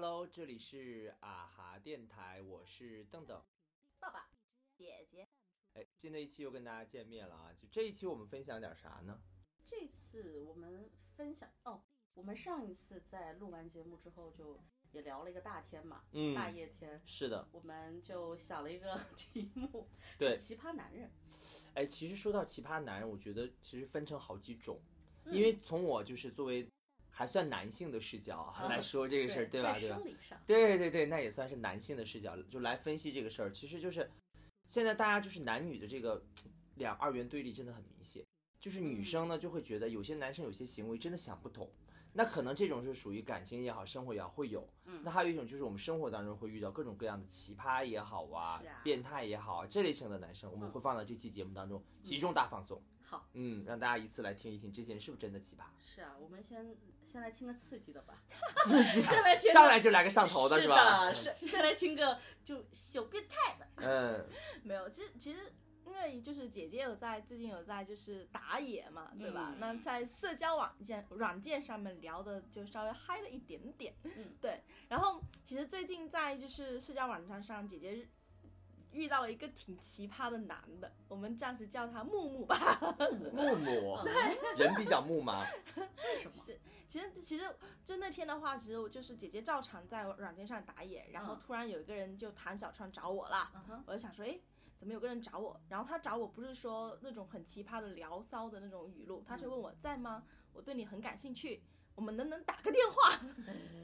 Hello，这里是啊哈电台，我是邓邓。爸爸，姐姐，哎，新的一期又跟大家见面了啊！就这一期我们分享点啥呢？这次我们分享哦，我们上一次在录完节目之后就也聊了一个大天嘛，嗯大夜天，是的，我们就想了一个 题目，对奇葩男人。哎，其实说到奇葩男人，我觉得其实分成好几种，嗯因为从我就是作为还算男性的视角来说这个事儿，对吧？对吧对对对，那也算是男性的视角，就来分析这个事儿。其实就是现在大家就是男女的这个两二元对立真的很明显，就是女嗯生呢就会觉得有些男生有些行为真的想不通，那可能这种是属于感情也好，生活也好会有。嗯那还有一种就是我们生活当中会遇到各种各样的奇葩也好啊，啊变态也好啊，这类型的男生，我们嗯会放到这期节目当中集中大放送。好，嗯，让大家一次来听一听这些人是不是真的奇葩。是啊，我们先先来听个刺激的吧，刺激，先来听上来就来个上头的是吧？的，是先来听个就小变态的，嗯，没有，其实其实因为就是姐姐有在最近有在就是打野嘛，对吧？嗯那在社交软件软件上面聊的就稍微嗨了一点点，嗯，对。然后其实最近在就是社交网站上，姐姐遇到了一个挺奇葩的男的，我们暂时叫他木木吧。木木，嗯人比较木吗？为什么？是，其实其实就那天的话，其实我就是姐姐照常在软件上打野，然后嗯突然有一个人就弹小川找我啦，嗯哼，我就想说，哎，怎么有个人找我？然后他找我不是说那种很奇葩的聊骚的那种语录，他是问我在吗？我对你很感兴趣，我们能不能打个电话？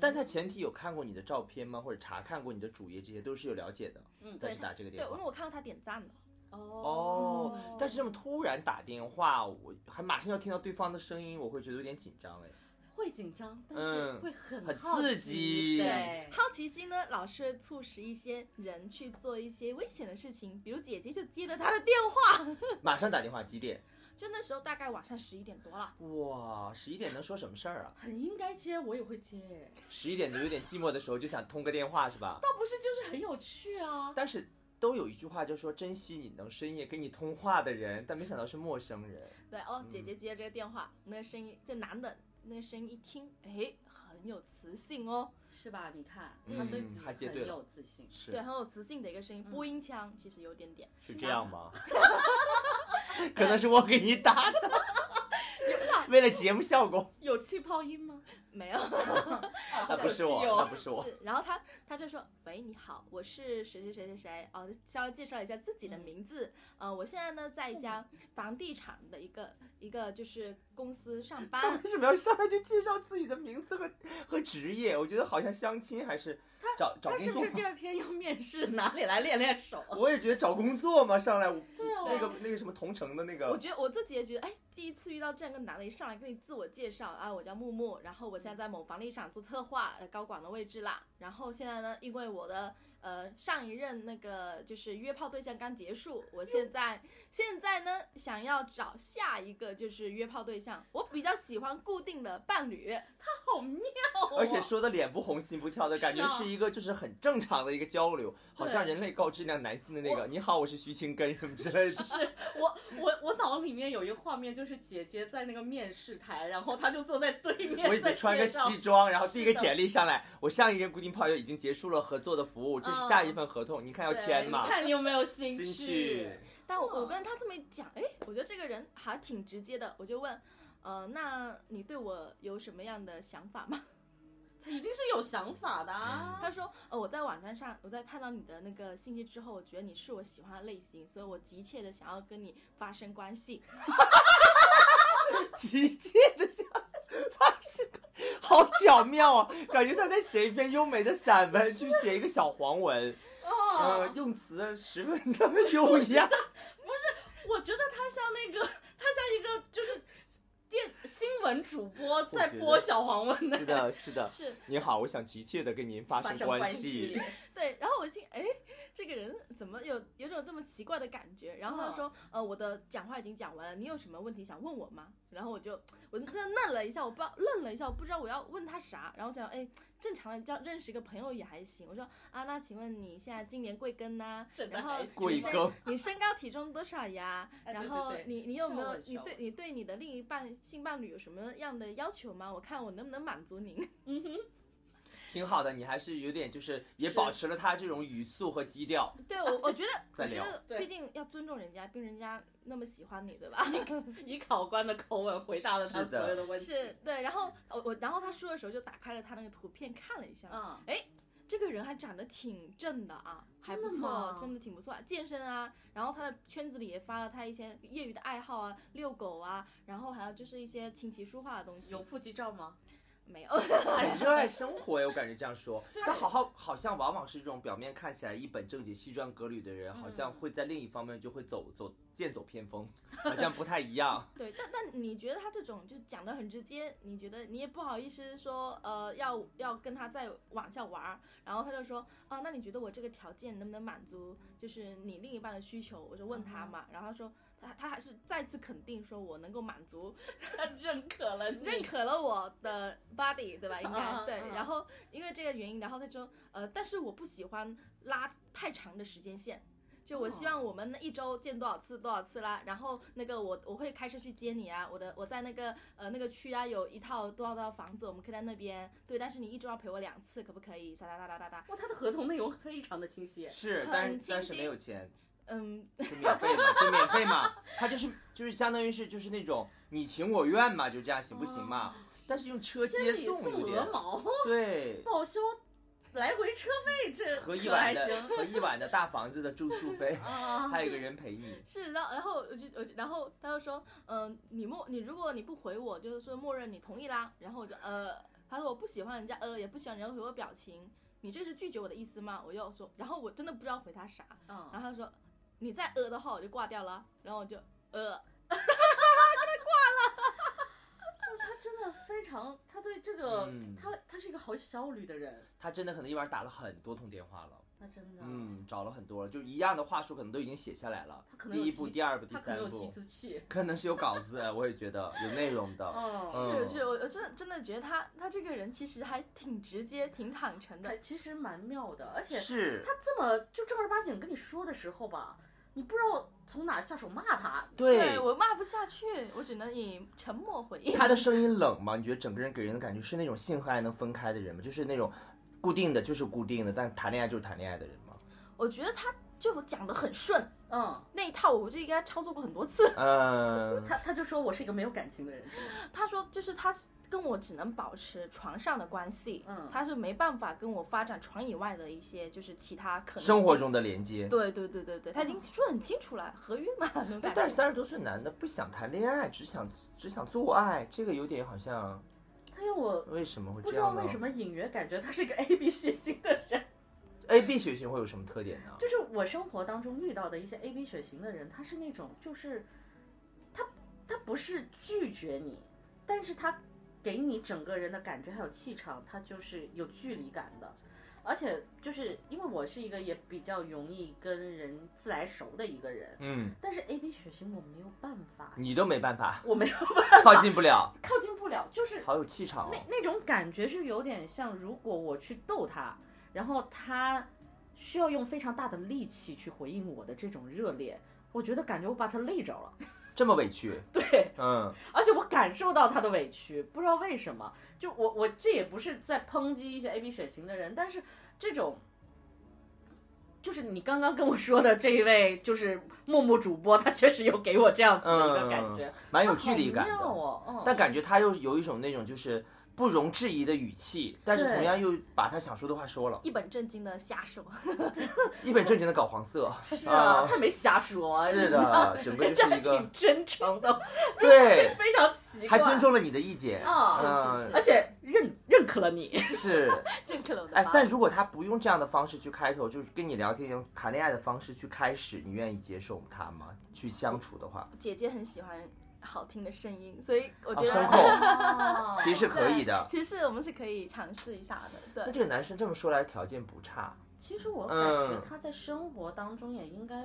但他前提有看过你的照片吗？或者查看过你的主页，这些都是有了解的。嗯再去打这个对，电话对因为。我看到他点赞了。哦，但是这么突然打电话，我还马上要听到对方的声音，我会觉得有点紧张哎。会紧张，但嗯是会很很刺激对，好奇心呢，老是会促使一些人去做一些危险的事情，比如姐姐就接了他的电话，马上打电话几点？就那时候大概晚上十一点多了。哇，十一点能说什么事儿啊？很应该接，我也会接，十一点就有点寂寞的时候，就想通个电话是吧？倒不是就是很有趣啊。但是都有一句话，就说珍惜你能深夜跟你通话的人，但没想到是陌生人。对哦，嗯姐姐接这个电话，那个声音，这男的那个声音一听，哎，很有磁性哦，是吧？你看，嗯他对自己很有自信。是对，很有磁性的一个声音，嗯播音腔其实有点点。是这样吗？可能是我给你打的，为了节目效果。有气泡音吗？没有，他不是我，那不是我。是，然后他他就说，喂，你好，我是谁谁谁谁谁，哦，稍微介绍一下自己的名字，呃，我现在呢在一家房地产的一个一个就是公司上班，为什么要上来就介绍自己的名字和和职业？我觉得好像相亲还是找找工作他是不是。第二天要面试？哪里来练练手？我也觉得找工作嘛，上来我对啊那个那个什么同城的那个，我觉得我自己也觉得，哎，第一次遇到这样一个男的，一上来跟你自我介绍啊，我叫木木，然后我现在在某房地产做策划，呃，高管的位置啦。然后现在呢，因为我的呃上一任那个就是约炮对象刚结束，我现在现在呢想要找下一个就是约炮对象，我比较喜欢固定的伴侣。他好妙哦！而且说的脸不红心不跳的感觉，是一个就是很正常的一个交流，好像人类高质量男性的那个“你好，我是徐青根”什么之类的。是 我我我脑里面有一个画面，就是姐姐在那个面试台，然后她就坐在对面，我已在经穿个西装，然后递个简历上来。我上一任固定炮友已经结束了合作的服务，这是下一份合同，你看要签你吗？看你有没有兴兴趣趣？但我我跟他这么一讲，哎，我觉得这个人还挺直接的，我就问，呃，那你对我有什么样的想法吗？他一定是有想法的啊。他说：“呃，我在网站上，我在看到你的那个信息之后，我觉得你是我喜欢的类型，所以我急切的想要跟你发生关系。急切的想 发生，好巧妙啊！感觉他在写一篇优美的散文，去写一个小黄文，哦呃，用词十分的优雅。不是我觉得他像那个，他像一个就是电新闻主播在播小黄文是的，是的。是您好，我想急切的跟您发生关系系。。对，然后我一听，哎，这个人怎么有有种这么奇怪的感觉？然后他就说，呃，我的讲话已经讲完了，你有什么问题想问我吗？然后我就我就愣了一下，我不知道愣了一下，我不知道我要问他啥。然后想，哎，正常的叫认识一个朋友也还行。我说啊，那请问你现在今年贵庚呢？然后真的还行你身贵庚你身高体重多少呀？然后你你有没有你对你对你的另一半性伴侣有什么样的要求吗？我看我能不能满足您。挺好的，你还是有点就是也保持了他这种语速和基调。对我，我觉得，我觉得，毕竟要尊重人家，毕竟人家那么喜欢你，对吧？以考官的口吻回答了他所有的问题。是对，然后我我，然后他说的时候就打开了他那个图片看了一下，嗯，这个人还长得挺正的啊，还不错吗，真的挺不错。啊，健身啊，然后他的圈子里也发了他一些业余的爱好啊，遛狗啊，然后还有就是一些琴棋书画的东西，有腹肌照吗？没有？很热爱生活呀，我感觉这样说。但好好好像往往是这种表面看起来一本正经、西装革履的人，好像会在另一方面就会走走剑走偏锋，好像不太一样。对，但但你觉得他这种就讲的很直接，你觉得你也不好意思说，呃，要要跟他再往下玩儿，然后他就说，啊，那你觉得我这个条件能不能满足，就是你另一半的需求？我就问他嘛，然后他说他他还是再次肯定说我能够满足，他认可了，认可了我的 body，对吧？应该对然后因为这个原因，然后他说，呃，但是我不喜欢拉太长的时间线。就我希望我们那一周见多少次多少次啦，然后那个我我会开车去接你啊，我的我在那个呃那个区啊有一套多少多少房子，我们可以在那边对，但是你一周要陪我两次，可不可以？哒哒哒哒哒哒，哇，他的合同内容非常的清晰。是，很清但但是晰没有钱，嗯，就免费嘛，就免费嘛。他就是就是相当于是就是那种你情我愿嘛，就这样行不行嘛？但是用车接送有点毛，对。报销来回车费，这和一晚的和一晚的大房子的住宿费，啊。还有一个人陪你。是，然后然后我就我就然后他就说，嗯、你默你如果你不回我，就是说默认你同意啦，然后我就呃，他说我不喜欢人家呃，也不喜欢人家回我表情，你这是拒绝我的意思吗？我又说，然后我真的不知道回他啥，嗯然后他说你再呃的话我就挂掉了，然后我就呃，他挂了。他真的非常，他对这个，嗯。他他是一个好有效率的人，他真的可能一晚上打了很多通电话了，那真的，嗯，找了很多了，就一样的话术可能都已经写下来了。他可。能有第一步、提第二步、第他可能三步，有提词器，可能是有稿子，我也觉得有内容的。嗯，嗯。是是，我我真的真的觉得他他这个人其实还挺直接、挺坦诚的，其实蛮妙的，而且是，他这么就正儿八经跟你说的时候吧，你不知道从哪下手骂他，对我骂不下去，我只能以沉默回应。他的声音冷吗？你觉得整个人给人的感觉是那种性和爱能分开的人吗？就是那种固定的就是固定的，但谈恋爱就是谈恋爱的人吗？我觉得他就讲的很顺，嗯，那一套我就应该操作过很多次。嗯，他他就说我是一个没有感情的人，他说就是他跟我只能保持床上的关系，嗯他是没办法跟我发展床以外的一些就是其他可能生活。中的连接。对对对对对，他已经说的很清楚了，合约嘛。但是三十多岁男的不想谈恋爱，只想只想做爱，这个有点好像他让我为什么会不这样呢？知道为什么隐约感觉他是个 A B 血型的人。A B 血型会有什么特点呢？就是我生活当中遇到的一些 A B 血型的人，他是那种就是他他不是拒绝你，但是他给你整个人的感觉还有气场，他就是有距离感的。而且就是因为我是一个也比较容易跟人自来熟的一个人，嗯，但是 A B 血型我没有办法，你都没办法，我没有办 法靠近不了，靠近不了，就是好有气场哦。那那种感觉是有点像，如果我去逗他，然后他需要用非常大的力气去回应我的这种热烈，我觉得感觉我把他累着了。这么委屈，对，嗯，而且我感受到他的委屈，不知道为什么。就我我这也不是在抨击一些 A B 血型的人，但是这种。就是你刚刚跟我说的这一位，就是木木主播，他确实有给我这样子的一个感觉，蛮有距离感好妙的。哦，嗯，但感觉他又有一种那种就是不容置疑的语气，但是同样又把他想说的话说了，一本正经的瞎说，一本正经的搞黄色。是啊，他没瞎说，是的，整个就是一个挺真诚的，对，非常奇怪，还尊重了你的意见。啊。嗯，而且认认可了你。是，认可了我的哎。，但如果他不用这样的方式去开头，就是跟你聊天用谈恋爱的方式去开始，你愿意接受他吗？去相处的话，姐姐很喜欢好听的声音，所以我觉得、哦声控 其实是可以的。其实我们是可以尝试一下的。对，那这个男生这么说来条件不差，其实我感觉他在生活当中也应该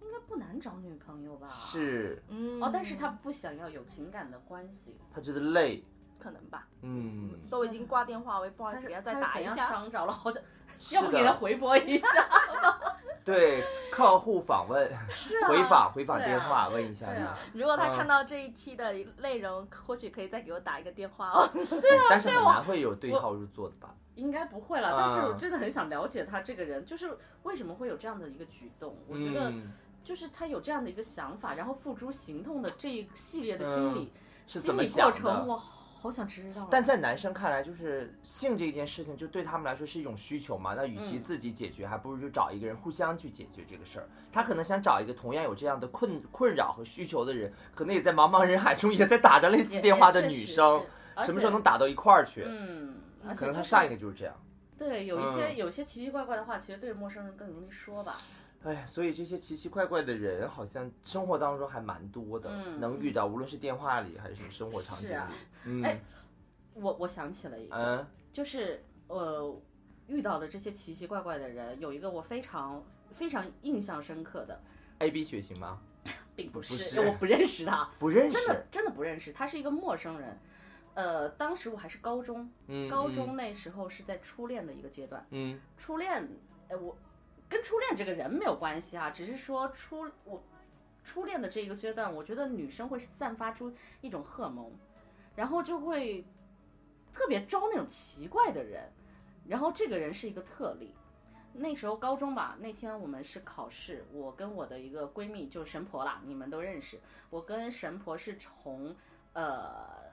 应该不难找女朋友吧？是嗯，哦，但是他不想要有情感的关系，他觉得累，可能吧，嗯，都已经挂电话，我也不好意思给他再打一下。伤着了？好像要不给他，回拨一下？对客户访问、是啊，回访、回访电话问一下你。对啊，如果他嗯看到这一期的内容，或许可以再给我打一个电话哦。对啊，但是很难会有对号入座的吧？应该不会了。但是我啊真的很想了解他这个人，就是为什么会有这样的一个举动？我觉得嗯，就是他有这样的一个想法，然后付诸行动的这一系列的心理、心理过程，的？我好想知道啊。但在男生看来，就是性这一件事情，就对他们来说是一种需求嘛。那与其嗯自己解决，还不如就找一个人互相去解决这个事儿。他可能想找一个同样有这样的困困扰和需求的人，可能也在茫茫人海中也在打着类似电话的女生什么时候能打到一块儿去？嗯，可能他上一个就是这样。对有一些、嗯有一些奇奇怪怪的话，其实对陌生人更容易说吧。哎，所以这些奇奇怪怪的人，好像生活当中还蛮多的，嗯能遇到，无论是电话里还是生活场景里。是啊嗯、哎我我想起了一个，嗯就是呃遇到的这些奇奇怪怪的人，有一个我非常非常印象深刻的，，A B 血型吗？并不是，是我不认识他，不认识。真的真的不认识，他是一个陌生人。呃，当时我还是高中，嗯，高中那时候是在初恋的一个阶段。嗯。初恋，呃，我跟初恋这个人没有关系啊，只是说初我初恋的这个阶段，我觉得女生会散发出一种荷尔蒙，然后就会特别招那种奇怪的人，然后这个人是一个特例。那时候高中吧，那天我们是考试，我跟我的一个闺蜜就是神婆啦，你们都认识。我跟神婆是从呃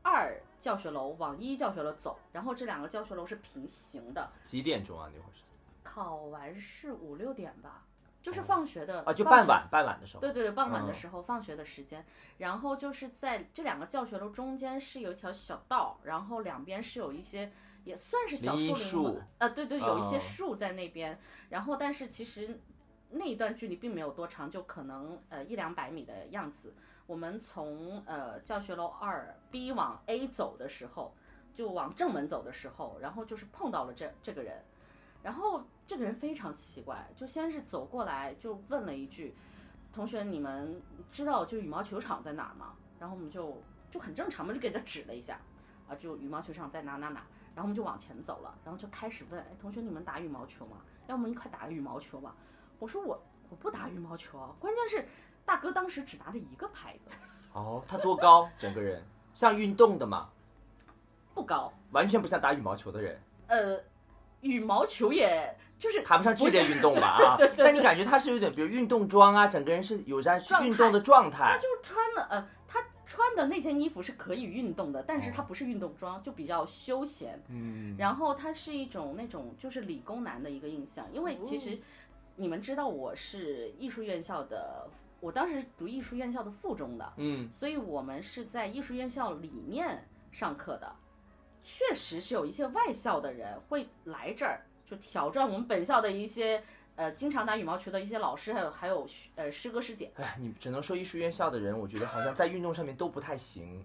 二教学楼往一教学楼走，然后这两个教学楼是平行的。几点钟啊？那会儿是考完是五六点吧，就是放学的啊，就傍晚傍晚的时候。对对对，傍晚的嗯。时候，放学的时间，然后就是在这两个教学楼中间是有一条小道，然后两边是有一些也算是小树林树嘛，呃，对对，有一些哦。树在那边，然后但是其实那一段距离并没有多长，就可能呃一两百米的样子。我们从呃教学楼二 B 往 A 走的时候，就往正门走的时候，然后就是碰到了这这个人，然后这个人非常奇怪，就先是走过来就问了一句：“同学，你们知道就羽毛球场在哪儿吗？”然后我们就就很正常嘛，就给他指了一下，啊，就羽毛球场在哪哪哪，然后我们就往前走了，然后就开始问：“哎，同学，你们打羽毛球吗？要么一块打羽毛球吧。”我说我我不打羽毛球啊，关键是大哥当时只拿着一个拍子，哦，他多高？整个人像运动的嘛，不高，完全不像打羽毛球的人，呃，羽毛球也就是谈不上剧烈运动吧 啊。对对对但你感觉他是有点，比如运动装啊，整个人是有在运动的状态他态。就穿的呃，他穿的那件衣服是可以运动的，但是它不是运动装，就比较休闲。嗯，然后他是一种那种就是理工男的一个印象，因为其实你们知道我是艺术院校的，我当时是读艺术院校的附中的，嗯，所以我们是在艺术院校里面上课的。确实是有一些外校的人会来这儿，就挑战我们本校的一些呃经常打羽毛球的一些老师，还有还有呃师哥师姐。哎，你只能说艺术院校的人，我觉得好像在运动上面都不太行。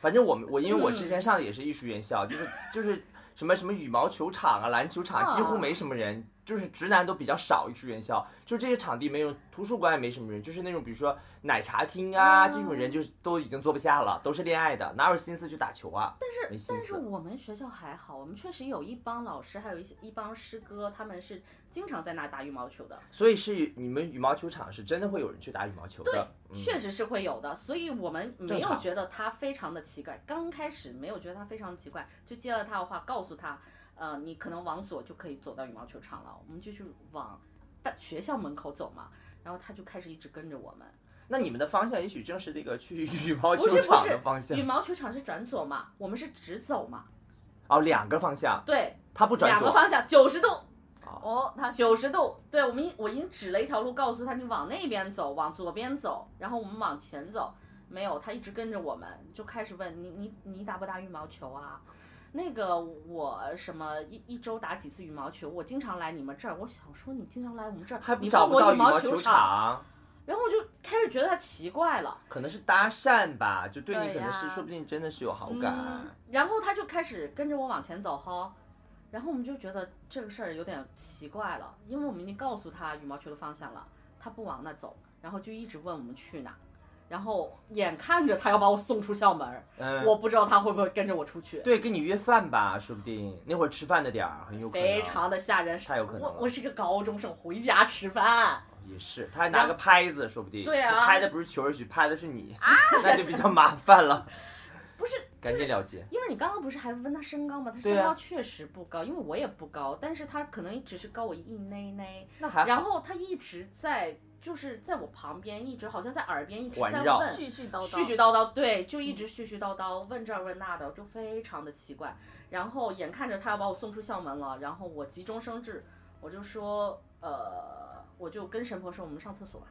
反正我们我因为我之前上的也是艺术院校，就是就是什么什么羽毛球场啊、篮球场几乎没什么人，就是直男都比较少。艺术院校就这些场地没有，图书馆也没什么人，就是那种比如说奶茶厅啊这种人，就是都已经坐不下了，都是恋爱的，哪有心思去打球啊？但是但是。我们学校还好，我们确实有一帮老师，还有一些一帮师哥，他们是经常在那打羽毛球的，所以是你们羽毛球场是真的会有人去打羽毛球的，嗯确实是会有的。所以我们没有觉得他非常的奇怪，刚开始没有觉得他非常奇怪，就接了他的话，告诉他，呃，你可能往左就可以走到羽毛球场了，我们就去往大学校门口走嘛。然后他就开始一直跟着我们。那你们的方向也许正是这个去羽毛球不是不是场的方，向羽毛球场是转左嘛，我们是直走嘛。哦，两个方向，对，他不转左，两个方向九十度，哦，他九十度，对我们已我已经指了一条路，告诉他你往那边走，往左边走，然后我们往前走。没有，他一直跟着我们，就开始问你你你打不打羽毛球啊？那个我什么一一周打几次羽毛球？我经常来你们这儿，我想说你经常来我们这儿，还不到问我羽毛球，场，然后我就开始觉得他奇怪了，可能是搭讪吧，就对你可能是说不定真的是有好感。嗯，然后他就开始跟着我往前走哈，然后我们就觉得这个事儿有点奇怪了，因为我们已经告诉他羽毛球的方向了，他不往那走，然后就一直问我们去哪，然后眼看着他要把我送出校门，嗯，我不知道他会不会跟着我出去，对跟你约饭吧，说不定那会儿吃饭的点儿很有可能。非常的吓人。太有可能了我我是个高中生，回家吃饭。也是，他还拿个拍子，说不定。对啊拍的不是裘儿许，拍的是你，啊那就比较麻烦了。不是，赶紧了结。因为你刚刚不是还问他身高吗？他身高确实不高，因为我也不高，但是他可能只是高我一内内。那还然后他一直在，就是在我旁边，一直好像在耳边一直在问，絮絮叨叨，絮絮叨叨，对，就一直絮絮叨叨，问这儿问那的，就非常的奇怪。然后眼看着他要把我送出校门了，然后我急中生智，我就说，呃，我就跟神婆说我们上厕所吧。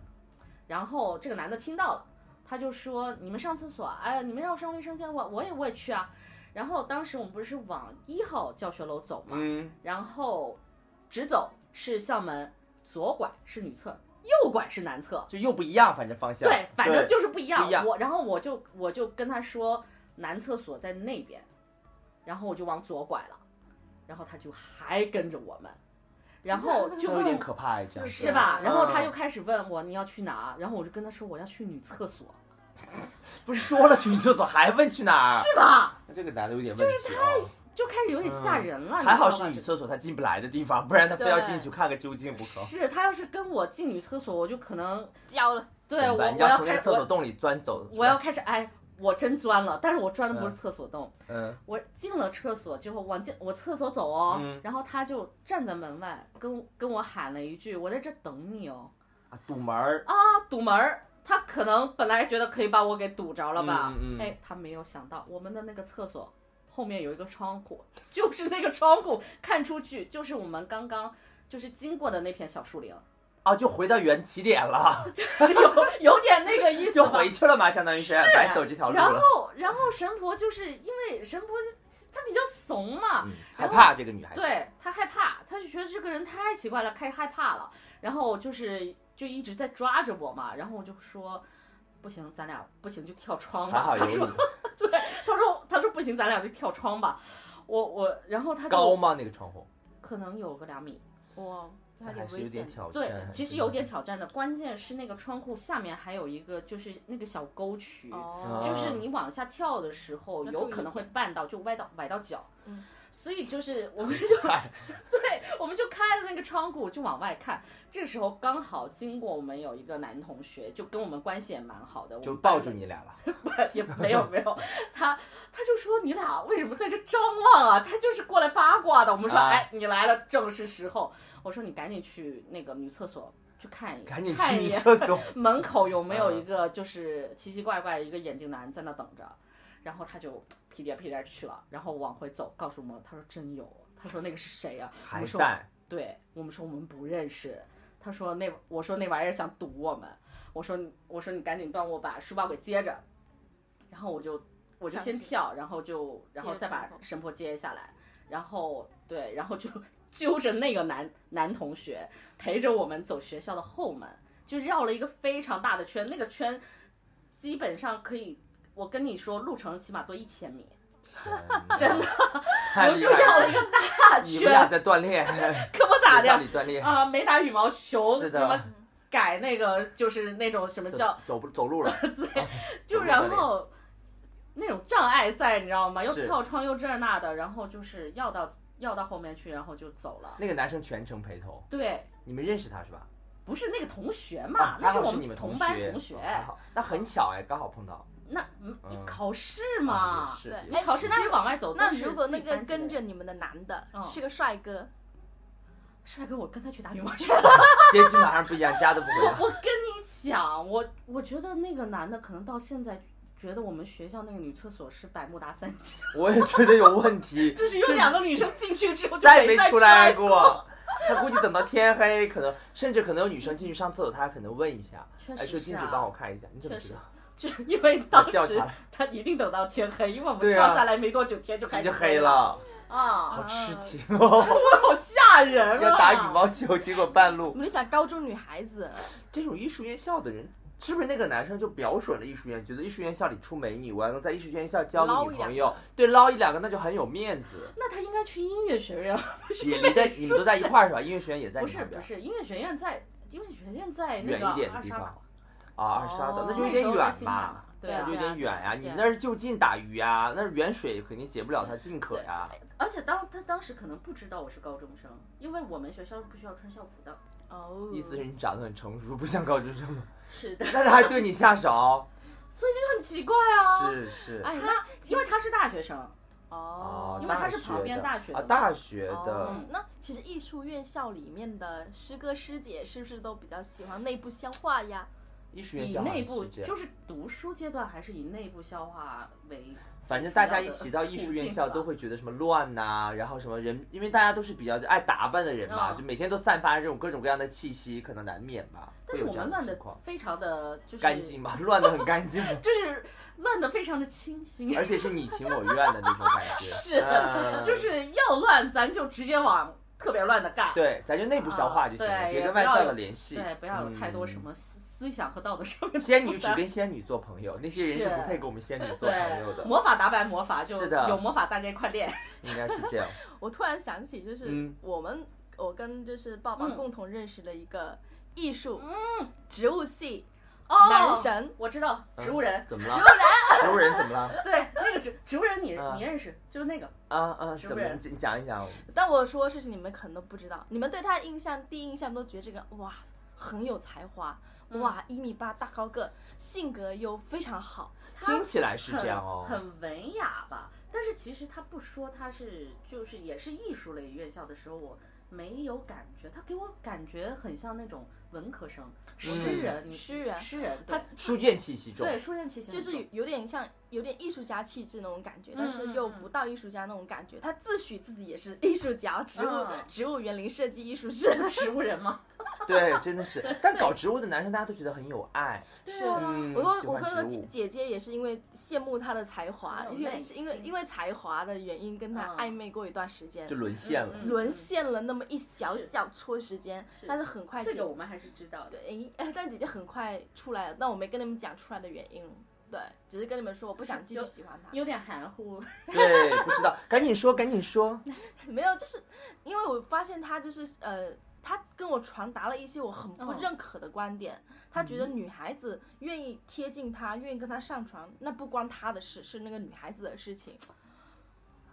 然后这个男的听到了，他就说你们上厕所啊，哎呀，你们要上卫生间，我我也我也去啊。然后当时我们不是往一号教学楼走嘛，嗯，然后直走是校门，左拐是女厕，右拐是男厕。就又不一样，反正方向。对，反正就是不一样。一样我然后我就我就跟他说男厕所在那边，然后我就往左拐了，然后他就还跟着我们，然后就就有点可怕哎，这样是吧？然后他嗯又开始问我你要去哪，然后我就跟他说我要去女厕所，不是说了去女厕所，还问去哪儿？是吧？那这个男的有点问题哦。就开始有点吓人了。你还好是女厕所，他进不来的地方，不然他非要进去看个究竟不可。是他要是跟我进女厕所，我就可能交了，对我要从那个厕所洞里钻走。我要开始哎，我真钻了，但是我钻的不是嗯厕所洞。嗯，我进了厕所之后，往进我厕所走哦，嗯然后他就站在门外跟跟我喊了一句：“我在这等你哦。啊堵门儿。”啊，堵门儿。他可能本来觉得可以把我给堵着了吧？嗯嗯哎，他没有想到我们的那个厕所后面有一个窗户，就是那个窗户看出去就是我们刚刚就是经过的那片小树林，啊，就回到原起点了，有有点那个意思就回去了嘛，相当于是白走这条路然。后，然后神婆就是因为神婆她比较怂嘛，嗯，害怕这个女孩子。对她害怕，她就觉得这个人太奇怪了，开始害怕了，然后就是就一直在抓着我嘛，然后我就说不行，咱俩不行就跳窗吧。他说 对。他说他说不行，咱俩就跳窗吧。我我然后他高吗？那个窗户？可能有个两米，哇，那还还是有挺危险的。点挑战。对其实有点挑战的。关键是那个窗户下面还有一个就是那个小沟渠，哦，就是你往下跳的时候有可能会绊到，就歪到崴到脚。嗯，所以就是我们就 对，我们就开了那个窗户就往外看。这个时候刚好经过我们有一个男同学，就跟我们关系也蛮好的，我就抱住你俩了。也没有没有，他他就说你俩为什么在这张望啊？他就是过来八卦的。我们说，啊哎，你来了，正是时候。我说你赶紧去那个女厕所去看一眼，赶紧去女看一眼厕所。门口有没有嗯一个就是奇奇怪怪的一个眼镜男在那等着。然后他就屁颠屁颠去了，然后往回走，告诉我们，他说真有，他说那个是谁呀、我还们说在。对我们说我们不认识，他说那我说那玩意儿想堵我们，我说我说你赶紧帮我把书包给接着，然后我就我就先跳，然后就然后再把神婆接下来，然后对，然后就 揪着那个男男同学陪着我们走学校的后门，就绕了一个非常大的圈，那个圈基本上可以，我跟你说路程起码多一千米，真的，太我就绕了一个大圈。你们俩，在锻炼，可不咋的锻炼。啊，没打羽毛球，什么改那个就是那种什么叫走不走路了？对，走就然后那种障碍赛，你知道吗？又跳窗又这那的，然后就是要到要到后面去，然后就走了。那个男生全程陪同，对，你们认识他是吧？不是那个同学嘛，啊，那是我们同班同学。那很巧哎，刚好碰到。那嗯嗯考试啊嘛，是对你考试其实往外走那如果那个跟着你们的男的嗯是个帅哥，帅哥，我跟他去打羽毛球。结局马上不一样，家都不回来。我跟你讲，我我觉得那个男的可能到现在觉得我们学校那个女厕所是百慕达三角，我也觉得有问题，就是有两个女生进去之后就再也没再出来过。过。他估计等到天黑，可能甚至可能有女生进去上厕所，他还可能问一下，确哎，说实是啊禁止帮我看一下，你怎么知道？就因为当时他一定等到天黑，因为我们跳下来没多久，天就开始黑了，啊，好痴情 哦！好吓人啊！要打羽毛球，结果半路。我们就想高中女孩子，这种艺术院校的人，是不是那个男生就瞄准了艺术院，觉得艺术院校里出美女，我要能在艺术院校交个女朋友个，对，捞一两个那就很有面子。那他应该去音乐学院，也离在你们都在一块儿是吧？音乐学院也在不是不是，音乐学院在音乐学院在那个远一点的二沙地方。啊，二十二岛哦那就有点远吧，对啊那就有点远呀。你那是就近打鱼呀，那是远水肯定解不了它近渴呀。而且当他当时可能不知道我是高中生，因为我们学校是不需要穿校服的。哦，意思是你长得很成熟，不像高中生吗？是的，但他还对你下手，所以就很奇怪啊。是是。哎，他那因为他是大学生，哦哦，，因为他是旁边大学的啊，大学的哦，那其实艺术院校里面的师哥师姐是不是都比较喜欢内部消化呀？以艺术院校好像内部是就是读书阶段，还是以内部消化为。反正大家一提到艺术院校，都会。觉得什么乱呐、然后什么人，因为大家都是比较爱打扮的人嘛，嗯就每天都散发这种各种各样的气息，可能难免吧。但是我们乱的非常的就是干净，嘛，乱的很干净，就是乱的非常的清新。而且是你情我愿的那种感觉。是嗯就是要乱，咱就直接往特别乱的干。对，咱就内部消化就行了，别跟外校的联系。对，不要有太多什嗯么思思想和道德上面仙女只跟仙女做朋友，那些人是是不配跟我们仙女做朋友的，。魔法打败魔法，就是的有魔法大家一块练。应该是这样。我突然想起，就是嗯我们，我跟就是抱抱嗯共同认识的一个艺术，嗯，植物系哦男神，我知道植物人，怎么了？植物人 植物人怎么了？对，那个植植物人你嗯你认识，就是那个啊啊，怎么了？植物人你讲一讲。但我说事情你们可能都不知道，你们对他的印象第一印象都觉得这个哇很有才华，嗯哇一米八大高个，性格又非常好，听起来是这样哦。很很文雅吧。但是其实他不说他是就是也是艺术类院校的时候，我没有感觉，他给我感觉很像那种文科生、诗人、诗人诗人，他书卷气息重。对，书卷气息就是有有点像有点艺术家气质那种感觉，但是又不到艺术家那种感觉。他自诩自己也是艺术家，植物、嗯植物园林设计艺术师。植物人吗？对，真的是。但搞植物的男生，大家都觉得很有爱。是，嗯，我说我跟我姐。姐姐也是因为羡慕他的才华，因为因为因为才华的原因跟他嗯暧昧过一段时间就。沦陷了。嗯沦陷了那么一小小撮时间，但是很快姐这个我们还是知道的。对，哎，但姐姐很快出来了，但我没跟你们讲出来的原因，对，只是跟你们说我不想继续喜欢他。有点含糊，对，不知道，赶紧说，赶紧说。没有，就是因为我发现他就是呃，他跟我传达了一些我很不哦认可的观点。他觉得女孩子愿意贴近他，愿意跟他上床，那不关他的事，是那个女孩子的事情。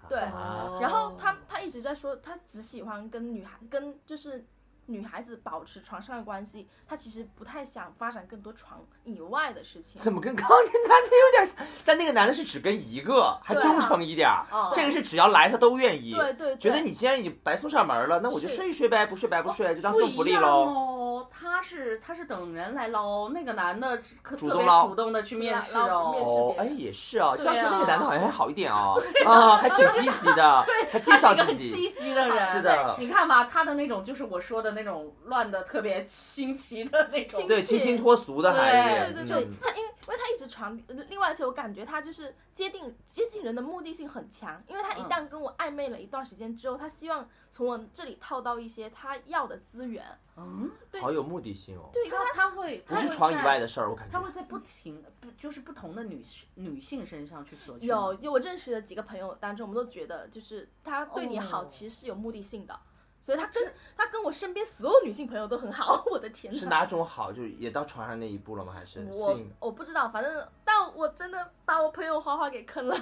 对，啊然后他他一直在说，他只喜欢跟女孩跟就是女孩子保持床上的关系，她其实不太想发展更多床以外的事情。怎么跟刚刚那男的有点像？但那个男的是只跟一个，还忠诚一点这个是只要来他都愿意。对对对觉得你既然已经白送上门了，那我就睡一睡呗，不睡白不睡，就当送福利喽。哦，他是他是等人来捞，那个男的可特别主动捞。主动的去面试捞捞面试哦。哦，哎，也是啊，这样说对啊那个男的好像还好一点哦，啊，还挺积极的，还介他是一个很绍自己。积极的人，是的。你看吧，他的那种就是我说的那种乱的特别新奇的那种，对，清新脱俗的还是，对对对就，因为因为他一直传，呃另外而且我感觉他就是接近接近人的目的性很强，因为他一旦跟我暧昧了一段时间之后，他希望从我这里套到一些他要的资源。嗯，好有目的性哦，对，因为他他会不是床以外的，事儿，我感觉。他。会在不停不就是不同的女女性身上去索取。有吗，就我认识的几个朋友当中，我们都觉得就是他对你好哦。其实是有目的性的，所以他跟他跟我身边所有女性朋友都很好。我的天是哪！种好？就也到床上那一步了吗？还是我我不知道，反正但我真的把我朋友花花给坑了。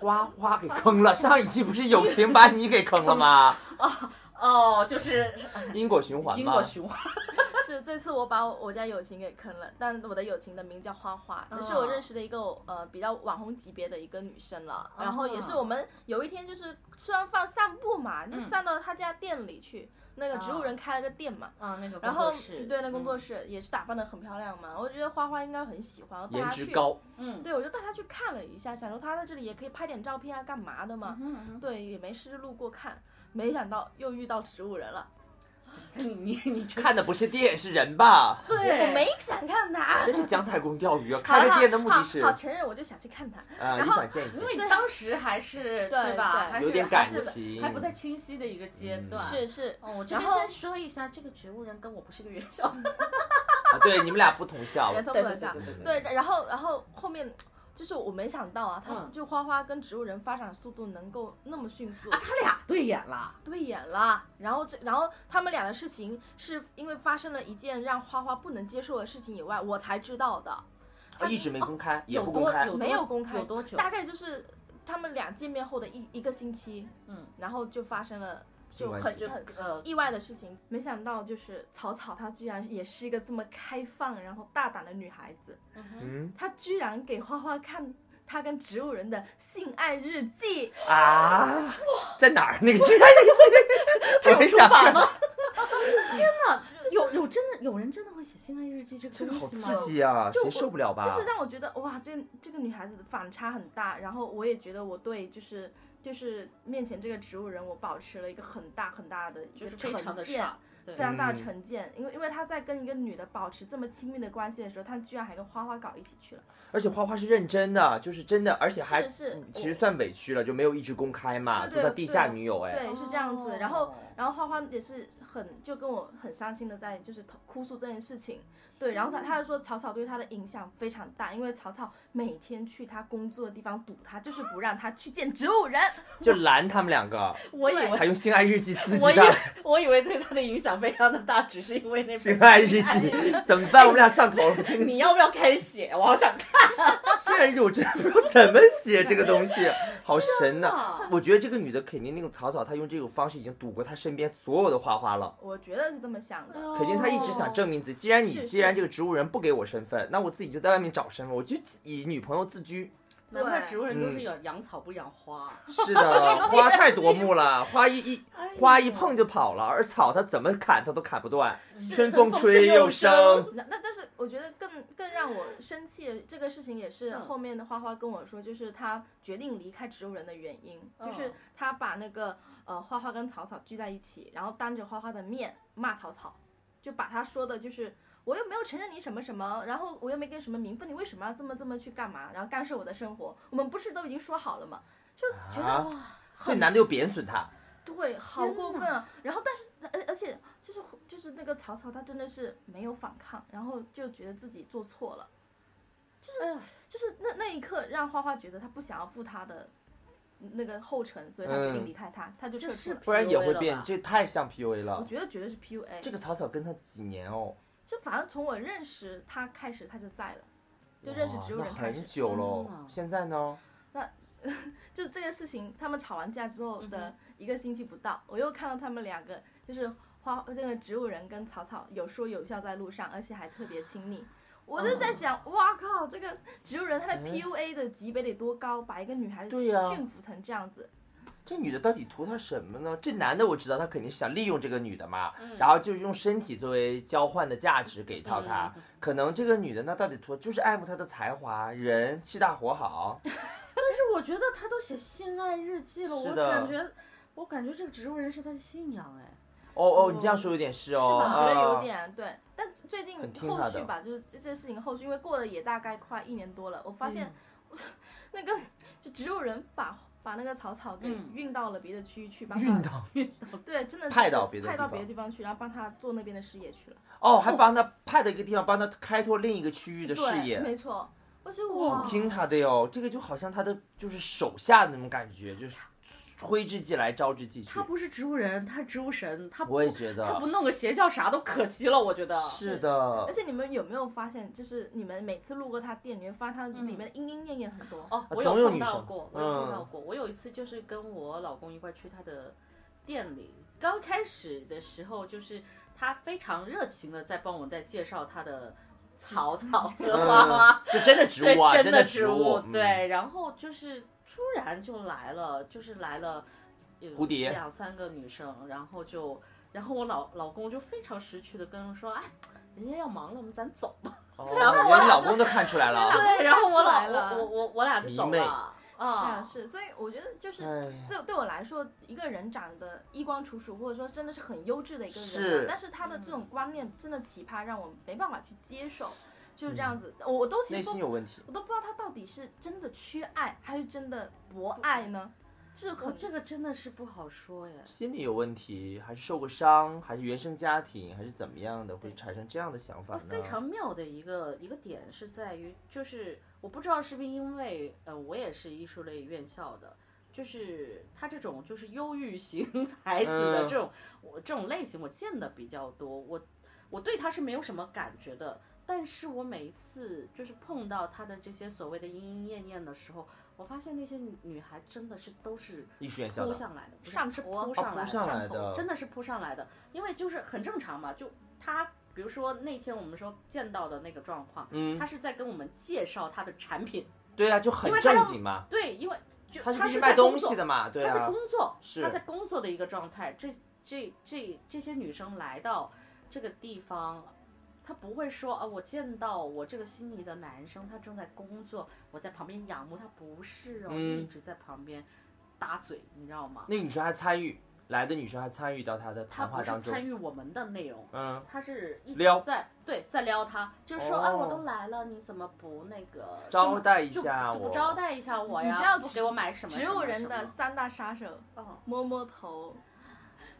花花给坑了？上一期不是友情把你给坑了吗？哦，就是 因果循环因嘛。果循环，是这次我把我家友情给坑了，但我的友情的名叫花花，哦是我认识的一个呃比较网红级别的一个女生了。然后也是我们有一天就是吃完饭散步嘛，就散到她家店里去，那个植物人开了个店嘛。嗯，那个然后工作室，对，那工作嗯，室也是打扮的很漂亮嘛，我觉得花花应该很喜欢，我带颜她去。值高，嗯，对，我就带她去看了一下，想说她在这里也可以拍点照片啊，干嘛的嘛。对，也没事就路过看，没想到又遇到植物人了。你你你看的不是电是人吧？对，我没想看他。真是姜太公钓鱼啊！好好开个店的目的是好好承认，我就想去看他。啊，你然后想见一见因，为你当时还是对吧？对还是有点感情，还不太清晰的一个阶嗯段。是是，哦，我这然后边先说一下，这个植物人跟我不是一个院校对，你们俩不同校，人都不对能讲。对对对对，然后然后后面就是我没想到啊，他嗯就花花跟植物人发展速度能够那么迅速啊，他俩对眼了。对眼了，然后这然后他们俩的事情是因为发生了一件让花花不能接受的事情以外，我才知道的，他一直没公开，也有不公开。没有公开有多久？大概就是他们俩见面后的一一个星期，嗯，然后就发生了就很就很很呃，意外的事情。没想到就是草草她居然也是一个这么开放然后大胆的女孩子，嗯她居然给花花看。她跟植物人的性爱日记，啊，在哪儿那个性爱日记？我很想看，有有真的有人真的会写性爱日记这个东西吗？刺激啊，谁就我受不了吧？就是让我觉得哇，这这个女孩子的反差很大。然后我也觉得我对就是就是面前这个植物人，我保持了一个很大很大的一个就是非常的成见。对非常大的嗯成见，因为因为他在跟一个女的保持这么亲密的关系的时候，他居然还跟花花搞一起去了。而且花花是认真的，就是真的，而且还是是嗯其实算委屈了，就没有一直公开嘛，对对做他地下女友哎。对，是这样子。哦然后然后花花也是很就跟我很伤心的在就是哭诉这件事情。对，然后他他就说草草对他的影响非常大，因为草草每天去他工作的地方堵他，就是不让他去见植物人。就拦他们两个，我以为还用性爱日记刺我以为。我以为对他的影响非常的大，只是因为那性本爱日记怎么办？我们俩上头了。你要不要开始写？我好想看。性爱日记我真的不知道怎么写这个东西，好神呐、啊我觉得这个女的肯定那个草草，她用这种方式已经堵过她身边所有的花花了。我觉得是这么想的。肯定她一直想证明自己。既然你是既然这个植物人不给我身份，那我自己就在外面找身份，我就以女朋友自居。难怪植物人都嗯是养养草不养花。是的，花太夺目了，花一一花一碰就跑了，而草它怎么砍它都砍不断，春风风吹又生。那那但是我觉得更更让我生气的这个事情也是嗯后面的花花跟我说，就是他决定离开植物人的原因，嗯就是他把那个呃花花跟草草聚在一起，然后当着花花的面骂草草，就把他说的就是我又没有承认你什么什么，然后我又没给什么名分，你为什么要这么这么去干嘛？然后干涉我的生活，我们不是都已经说好了吗？就觉得、啊这男的又贬损他，对，好过分啊！然后，但是，而而且就是就是那个草草，他真的是没有反抗，然后就觉得自己做错了，就是就是那那一刻让花花觉得他不想要负他的那个后尘，所以他决定嗯离开他，他就是出了。不然也会变，这太像 PUA 了我。觉得绝对是 PUA，这个草草跟他几年哦，就反正从我认识他开始，他就在了，就认识植物人开始很。久天喽。现在呢？那 就这个事情，他们吵完架之后嗯的一个星期不到，我又看到他们两个就是花那个植物人跟草草有说有笑在路上，而且还特别亲密。我就在想，哇靠，这个植物人他的嗯 PUA 的级别得多高，把一个女孩子驯服成这样子。这女的到底图他什么呢？这男的我知道，他肯定是想利用这个女的嘛，嗯。然后就是用身体作为交换的价值给到他。嗯可能这个女的那到底图就是爱慕他的才华，人气大活好。但是我觉得他都写性爱日记了，我感觉，我感觉这个植物人是他的信仰哎。哦哦，你这样说有点是哦，是吧？我觉得有啊点对，但最近很听他的。后续吧，就是这件事情后续，因为过了也大概快一年多了，我发现嗯。那个就只有人把把那个草草给嗯运到了别的区域去帮他运到 对，真的是派到别的派到地方别的地方去，然后帮他做那边的事业去了。哦，还帮他派到一个地方，帮他开拓另一个区域的视对，野。没错。我觉得哇，好听他的哟，这个就好像他的就是手下的那种感觉，就是挥之即来，招之即去他。不是植物人，他是植物神，他不我也觉得他不弄个邪教啥都可惜了，我觉得。是的而，且你们有没有发现，就是你们每次路过他店，你会发现他嗯里面莺莺燕燕很多。哦，我有碰到过，我有碰到嗯过。我有一次就是跟我老公一块去他的店里，刚开始的时候就是他非常热情的在帮我在介绍他的草草和花花。就真的植物啊，对，真的植物，嗯，对，然后就是突然就来了，就是来了有蝴蝶两三个女生，然后就，然后我老老公就非常识趣的跟我说，哎，人家要忙了，我们咱走吧。哦，连你老公都看出来了。对，然后我来老了我我我我俩就走了。是是，所以我觉得就是哎，对对我来说，一个人长得衣冠楚楚，或者说真的是很优质的一个人是，但是他的这种观念真的奇葩，让我没办法去接受，就是这样子。我我都其实都心有问题。我都不知道他到底是真的缺爱，还是真的博爱呢？这很这个真的是不好说耶。心理有问题，还是受过伤，还是原生家庭，还是怎么样的，会产生这样的想法呢？非常妙的一个一个点是在于，就是我不知道是不是因为呃，我也是艺术类院校的，就是他这种就是忧郁型 才子的嗯这种、我这种类型，我见的比较多。我我对他是没有什么感觉的，但是我每一次就是碰到他的这些所谓的莺莺燕燕的时候，我发现那些女女孩真的是都是艺术院校，扑上来的，不是是上头扑上来的，哦扑上来上头的真的是扑上来的，因为就是很正常嘛，就他。比如说那天我们说见到的那个状况，嗯他是在跟我们介绍他的产品，对啊，就很正经嘛，对，因为就他是卖东是在工作西的嘛，对他在啊，工作，是他在工作的一个状态。这这这这些女生来到这个地方，她不会说啊，我见到我这个心仪的男生，他正在工作，我在旁边仰慕他，不是哦，嗯一直在旁边搭嘴，你知道吗？那个女生还参与，来的女生还参与到他的她不是谈话当中，参与我们的内容，嗯，他是一直撩在对在撩他，就是说、哦啊，我都来了，你怎么不那个招待一下我不招待一下我呀？你知道不给我买什么？植物人的三大杀手，哦摸摸头，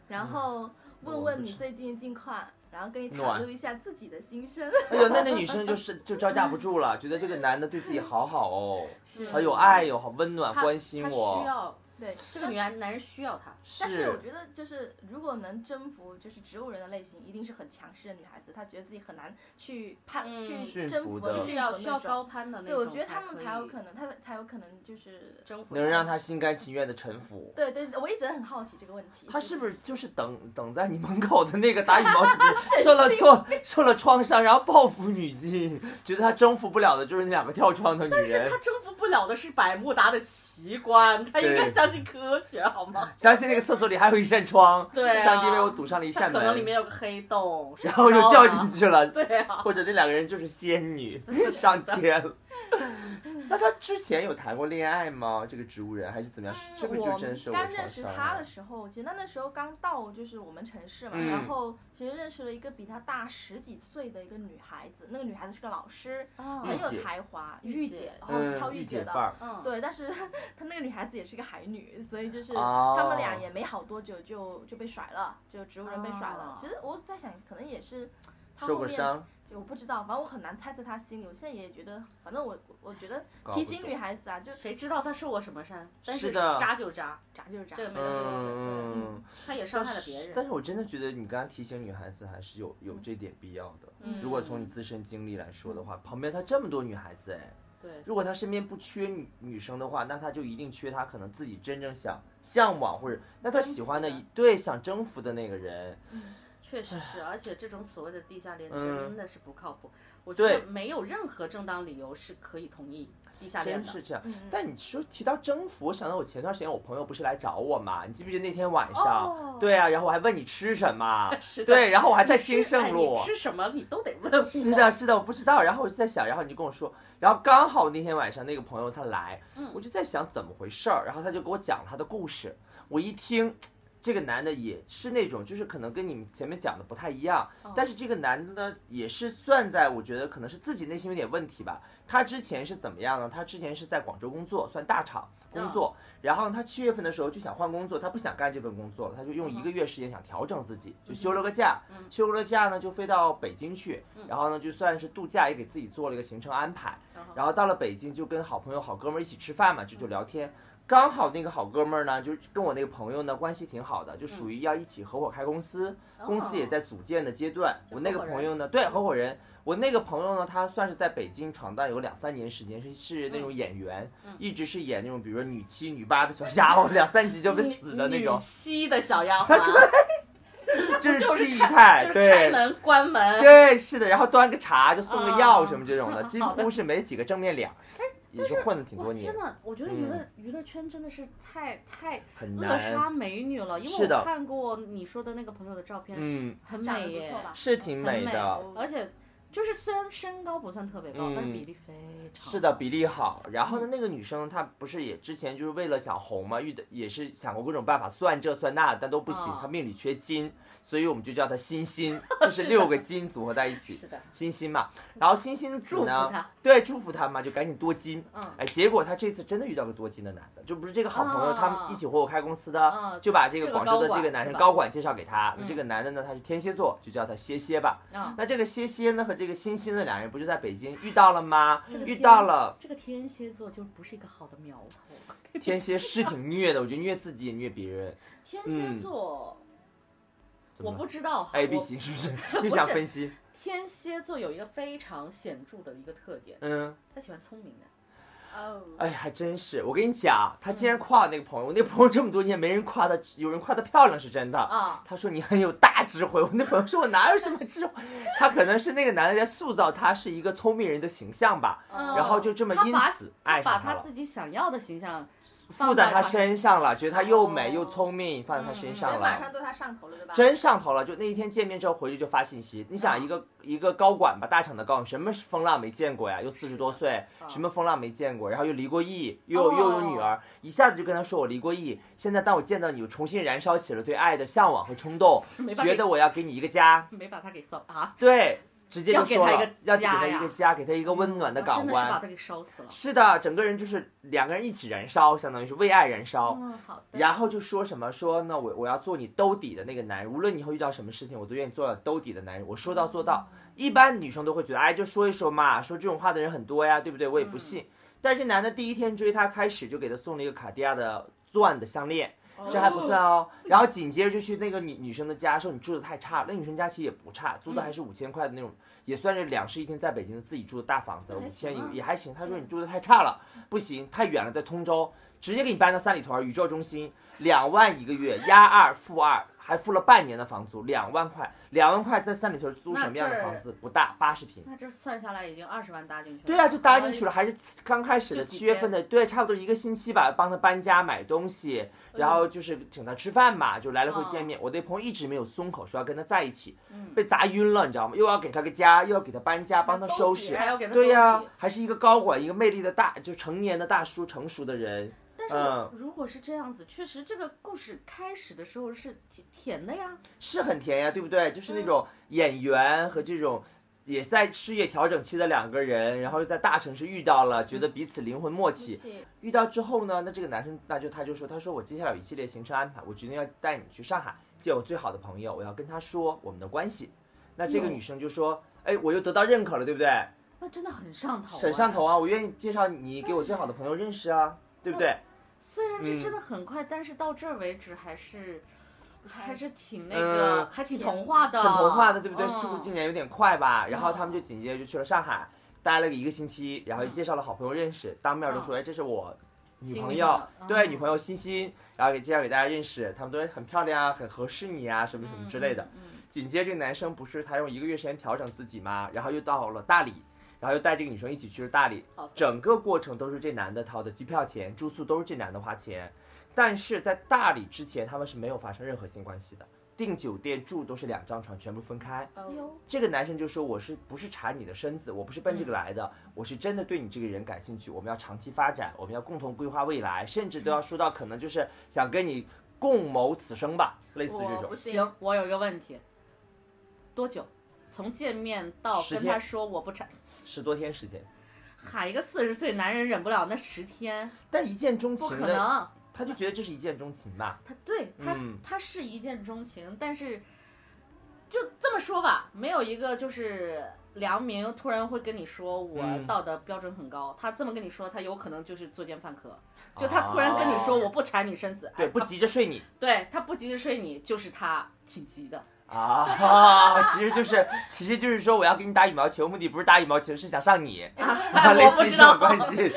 然后问问你最近近况，然后跟你袒露一下自己的心声。哎呦，那那女生就是就招架不住了，觉得这个男的对自己好好哦，是好有爱哟，好温暖，关心我需我，要对，这个女男男人需要他。但是我觉得，就是如果能征服就是植物人的类型，一定是很强势的女孩子，她觉得自己很难去攀、嗯去征服，就是要需要高攀的那种对，我觉得他们才有可能，他才有可能就是征服能让他心甘情愿的臣服。对对，我一直很好奇这个问题。他是不是就是等等在你门口的那个打羽毛 球的受了挫受了创伤，然后报复女性，觉得他征服不了的就是那两个跳窗的女人但是他。征服不了的是百慕达的奇观，他应该相信科学好吗？相信那个厕所里还有一扇窗，对啊。上帝为我堵上了一扇门，可能里面有个黑洞，然后就掉进去了。对啊，或者那两个人就是仙女上天了。那他之前有谈过恋爱吗？这个植物人还是怎么样？是不是就我真受过刚创伤啊？认识他的时候，其实他那时候刚到就是我们城市嘛，嗯然后其实认识了一个比他大十几岁的一个女孩子，那个女孩子是个老师，啊很有才华，御姐，然后嗯，超御姐的。对，但是 她那个女孩子也是个海女，所以就是哦他们俩也没好多久就就被甩了，就植物人被甩了。哦其实我在想，可能也是他受后面过伤，我不知道，反正我很难猜测他心里。我现在也觉得，反正我我觉得提醒女孩子啊，就谁知道他受过什么伤？但是的渣就渣，渣就是渣。这个没得说嗯，他也伤害了别人。但是我真的觉得你刚刚提醒女孩子还是有有这点必要的。嗯如果从你自身经历来说的话，旁边他这么多女孩子哎，对，如果他身边不缺女女生的话，那他就一定缺他可能自己真正想向往或者那他喜欢的对想征服的那个人。确实是，而且这种所谓的地下恋嗯真的是不靠谱。我觉得没有任何正当理由是可以同意地下恋的。真是这样嗯，但你说提到征服，我想到我前段时间我朋友不是来找我嘛？你记不记得那天晚哦上？对啊，然后我还问你吃什么 是的对，然后我还在兴盛哎路你，吃什么你都得问我。是的，是的，我不知道。然后我就在想，然后你就跟我说，然后刚好那天晚上那个朋友他来，嗯我就在想怎么回事儿，然后他就给我讲他的故事。我一听，这个男的也是那种，就是可能跟你们前面讲的不太一样，哦但是这个男的呢，也是算在我觉得可能是自己内心有点问题吧。他之前是怎么样呢？他之前是在广州工作，算大厂工作，然后他七月份的时候就想换工作，他不想干这份工作了，他就用一个月时间想调整自己，就休了个假，嗯休了假呢就飞到北京去，然后呢就算是度假，也给自己做了一个行程安排，然后到了北京就跟好朋友、好哥们儿一起吃饭嘛，就就聊天。刚好那个好哥们儿呢，就跟我那个朋友呢关系挺好的，就属于要一起合伙开公司，公司也在组建的阶段。我那个朋友呢，对合伙人，我那个朋友呢，他算是在北京闯荡有两三年时间，是是那种演员，一直是演那种比如说女七、女八的小丫鬟，两三集就被死的那种。女，七的小丫鬟，就是就是气开派，就是开。门关门。对，是的，然后端个茶就送个药哦什么这种的，几乎是没几个正面脸，也是混了挺多年哇天，呐，我觉得娱乐嗯娱乐圈真的是太太很扼杀。美女了，因为我看过你说的那个朋友的照片，嗯，很美耶？是挺美的，而且就是虽然身高不算特别高，嗯但是比例非常是的，比例好。然后呢，那个女生她不是也之前就是为了想红嘛，遇的也是想过各种办法，算这算那，但都不行哦。她命里缺金，所以我们就叫他欣欣，就是六个金组合在一起是，的，欣欣嘛。然后欣欣祝呢，他。对，祝福他嘛，就赶紧多金。嗯哎，结果他这次真的遇到个多金的男的，就不是这个好朋友，啊他们一起合伙开公司的，嗯就把这个广州的这个男生高管介绍给他。嗯这个男的呢，他是天蝎座，就叫他歇歇吧。啊，那这个歇歇呢和这个欣欣的两人不就在北京遇到了吗？遇到了。这个天蝎座就不是一个好的苗头。天蝎是挺虐的，我觉得虐自己也虐别人。天蝎座，我不知道。A B 我型是不是？你想分析？天蝎座有一个非常显著的一个特点，嗯，他喜欢聪明的。哦，哎，还真是。我跟你讲，他竟然夸我那个朋友，我那朋友这么多年没人夸他，有人夸他漂亮是真的。啊，他说你很有大智慧，我那朋友说我哪有什么智慧？他可能是那个男的在塑造他是一个聪明人的形象吧，嗯然后就这么因此爱把上他了，他自己想要的形象附在他身上了，觉得他又美哦又聪明，放在他身上了马了。上对他上头了，对吧？真上头了，就那一天见面之后回去就发信息。你想一个一个高管吧，大厂的高管，什么风浪没见过呀？又四十多岁，什么风浪没见过？然后又离过异，又有又有女儿，一下子就跟他说我离过异。现在当我见到你，我重新燃烧起了对爱的向往和冲动，觉得我要给你一个家。没把他给送啊，对，直接就说了要给他一个要给他家呀一个家，给他一个温暖的港真的是把湾。他给烧死了。是的，整个人就是两个人一起燃烧，相当于是为爱燃烧。嗯，好的。然后就说什么说呢，我我要做你兜底的那个男人，无论你以后遇到什么事情，我都愿意做兜底的男人。我说到做到。一般女生都会觉得，哎，就说一说嘛，说这种话的人很多呀，对不对？我也不信。但是这男的第一天追她，开始就给她送了一个卡地亚的钻的项链，这还不算哦。然后紧接着就去那个女女生的家，说你住的太差了。那女生家其实也不差，租的还是五千块的那种，也算是两室一厅，在北京的自己住的大房子，五千一个也还行。他说你住的太差了，不行，太远了，在通州，直接给你搬到三里屯宇宙中心，两万一个月，押二付二，还付了半年的房租，两万块，两万块在三里屯租什么样的房子？不大，八十平。那这算下来已经二十万搭进去了。对啊，就搭进去了，还是刚开始的七月份的，对，差不多一个星期吧，帮他搬家买东西，然后就是请他吃饭嘛，就来了回见面。我那朋友一直没有松口，说要跟他在一起，嗯被砸晕了，你知道吗？又要给他个家，又要给他搬家，帮他收拾对呀、还是一个高管，一个魅力的大，就成年的大叔，成熟的人。但嗯是如果是这样子，确实这个故事开始的时候是甜甜的呀。是很甜呀，对不对？就是那种演员和这种也在事业调整期的两个人，然后又在大城市遇到了，觉得彼此灵魂默契。遇到之后呢，那这个男生那就他就说，他说我接下来有一系列行程安排，我决定要带你去上海见我最好的朋友，我要跟他说我们的关系。那这个女生就说，哎，我又得到认可了，对不对？那真的很上头、很上头。啊，我愿意介绍你给我最好的朋友认识啊，对不对？虽然是嗯真的很快，但是到这儿为止还是还是挺那嗯个，还挺童话的，很童话的，对不对？嗯速度竟然有点快吧？然后他们就紧接着就去了上海，待了一个星期，然后嗯介绍了好朋友认识，当面都说，哎，这是我女朋友对，嗯女朋友欣欣，然后给介绍给大家认识，他们都很漂亮啊，很合适你啊，什么什么之类的。嗯嗯紧接着这个男生不是他用一个月时间调整自己吗？然后又到了大理，然后又带这个女生一起去了大理整个过程都是这男的掏的机票钱、住宿都是这男的花钱，但是在大理之前他们是没有发生任何性关系的，订酒店住都是两张床，全部分开。这个男生就说：“我是不是馋你的身子？我不是奔这个来的，我是真的对你这个人感兴趣。我们要长期发展，我们要共同规划未来，甚至都要说到可能就是想跟你共谋此生吧，类似这种不。行，我有一个问题，多久？从见面到跟他说我不产，十多天时间，喊一个四十岁男人忍不了那十天，但一见钟情不，可能。他就觉得这是一见钟情吧。他对他、嗯他是一见钟情，但是就这么说吧，没有一个就是良民突然会跟你说我嗯道德标准很高，他这么跟你说，他有可能就是作奸犯科。就他突然跟你说我不缠你身子，哦对，不急着睡你对他不急着睡你，就是他挺急的。啊，其实就是，其实就是说我要给你打羽毛球，目的不是打羽毛球，是想上你，类我不知道似于这种关系。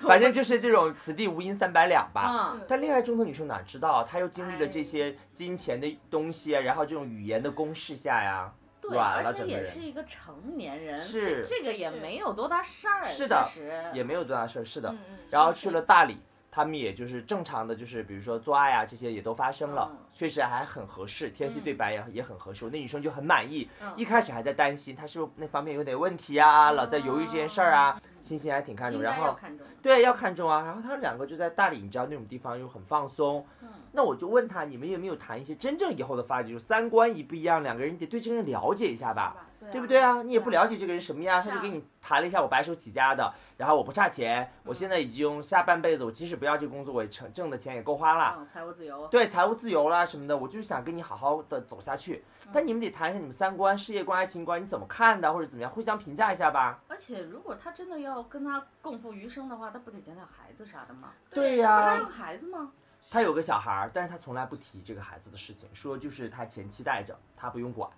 反正就是这种此地无银三百两吧。嗯，但恋爱中的女生哪知道，她又经历了这些金钱的东西啊，然后这种语言的攻势下呀，对，软了而且整个人也是一个成年人，是这这个也是没有多大事儿，是的也没有多大事儿。是的然后去了大理，他们也就是正常的，就是比如说做爱啊这些也都发生了，嗯确实还很合适，天气对白也、也很合适。那女生就很满意，嗯一开始还在担心他是不是那方面有点问题啊，老在犹豫这件事儿啊，欣欣还挺看重，应然后看重。对要看重啊，然后他们两个就在大理，你知道那种地方又很放松，嗯那我就问他，你们有没有谈一些真正以后的发展，就是三观一不一样，两个人得对这个人了解一下吧。对对不对啊？你也不了解这个人什么样，啊他就给你谈了一下我白手起家的，然后我不差钱，我现在已经下半辈子，我即使不要这个工作，我也挣挣的钱也够花了，嗯，财务自由。对，财务自由啦什么的，我就是想跟你好好的走下去。但你们得谈一下你们三观、事业观、爱情观，你怎么看的，或者怎么样，互相评价一下吧。而且如果他真的要跟他共赴余生的话，他不得讲讲孩子啥的吗？对呀、他有孩子吗？他有个小孩儿，但是他从来不提这个孩子的事情，说就是他前妻带着，他不用管，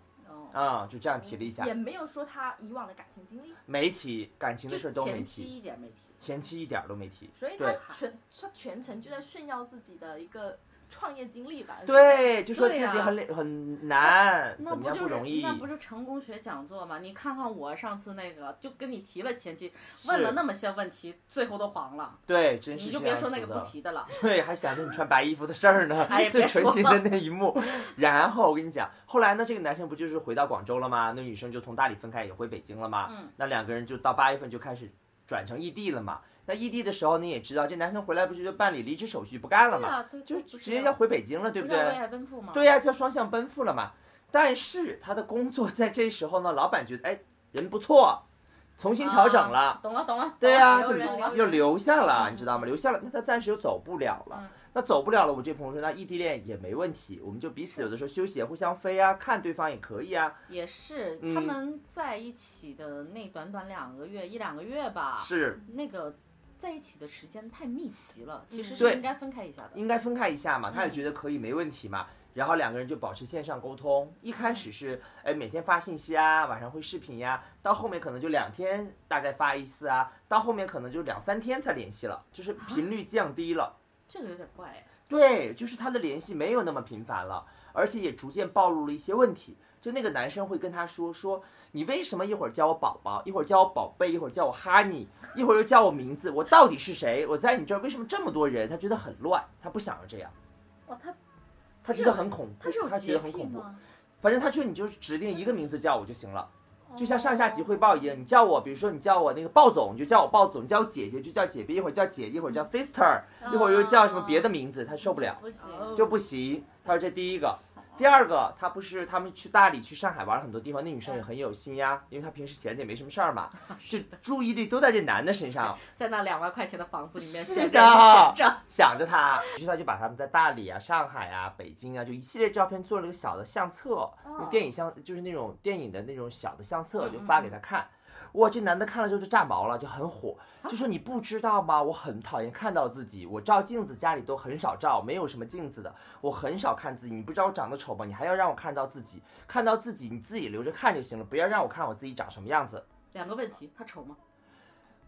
哦，啊、就这样提了一下也，没有说他以往的感情经历，没提感情的事儿都没前期提，一点没提。前期一点儿都没提。所以他全他全程就在炫耀自己的一个创业经历吧。对，就说自己很累很难，那不就是样容易那？不是成功学讲座吗？你看看我上次那个，就跟你提了前期，问了那么些问题，最后都黄了，对，真是你就别说那个不。提的了。对，还想着你穿白衣服的事儿呢，哎最纯情的那一幕。然后我跟你讲，后来呢，这个男生不就是回到广州了吗？那女生就从大理分开，也回北京了吗？嗯，那两个人就到八月份就开始转成异地了嘛。那异地的时候，你也知道，这男生回来不是就办理离职手续不干了嘛，对呀，对，就直接要回北京了，对不对？对呀、叫双向奔赴了嘛。但是他的工作在这时候呢，老板觉得哎人不错，重新调整了。啊懂了懂了。对呀、留就留又留下了，嗯你知道吗？留下了，那他暂时又走不了了。嗯那走不了了，我这朋友说，那异地恋也没问题，我们就彼此有的时候休息互相飞啊，看对方也可以啊。也是，嗯他们在一起的那短短两个月，一两个月吧，是那个在一起的时间太密集了，其实是应该分开一下的。应该分开一下嘛，他也嗯觉得可以，没问题嘛。然后两个人就保持线上沟通，一开始是哎每天发信息啊，晚上会视频呀、到后面可能就两天大概发一次啊，到后面可能就两三天才联系了，就是频率降低了。这个有点怪哎。对，就是他的联系没有那么频繁了，而且也逐渐暴露了一些问题。就那个男生会跟他说说，你为什么一会儿叫我宝宝，一会儿叫我宝贝，一会儿叫我哈尼，一会儿又叫我名字，我到底是谁？我在你这儿为什么这么多人？他觉得很乱，他不想要这样，哦，他他觉得很恐怖，他是觉得很恐怖。吗？反正他说你就指定一个名字叫我就行了，哦就像上下级汇报一样，你叫我，比如说你叫我那个鲍总，你就叫我鲍总；你叫我姐姐就叫姐姐，一会儿叫姐姐，一会儿叫 sister，一会儿又叫什么别的名字，他受不了。不行，哦就不行。他说这第一个，第二个，他不是他们去大理、去上海玩了很多地方，那女生也很有心呀，因为她平时闲着也没什么事儿嘛，就注意力都在这男的身上，在那两万块钱的房子里面是的。想着他，于是他就把他们在大理啊、上海啊、北京啊，就一系列照片做了个小的相册，用电影相就是那种电影的那种小的相册，就发给他看。哇，这男的看了之后就炸毛了，就很火，就说你不知道吗？我很讨厌看到自己，我照镜子家里都很少照，没有什么镜子的，我很少看自己。你不知道我长得丑吗？你还要让我看到自己，看到自己你自己留着看就行了，不要让我看我自己长什么样子。两个问题，他丑吗？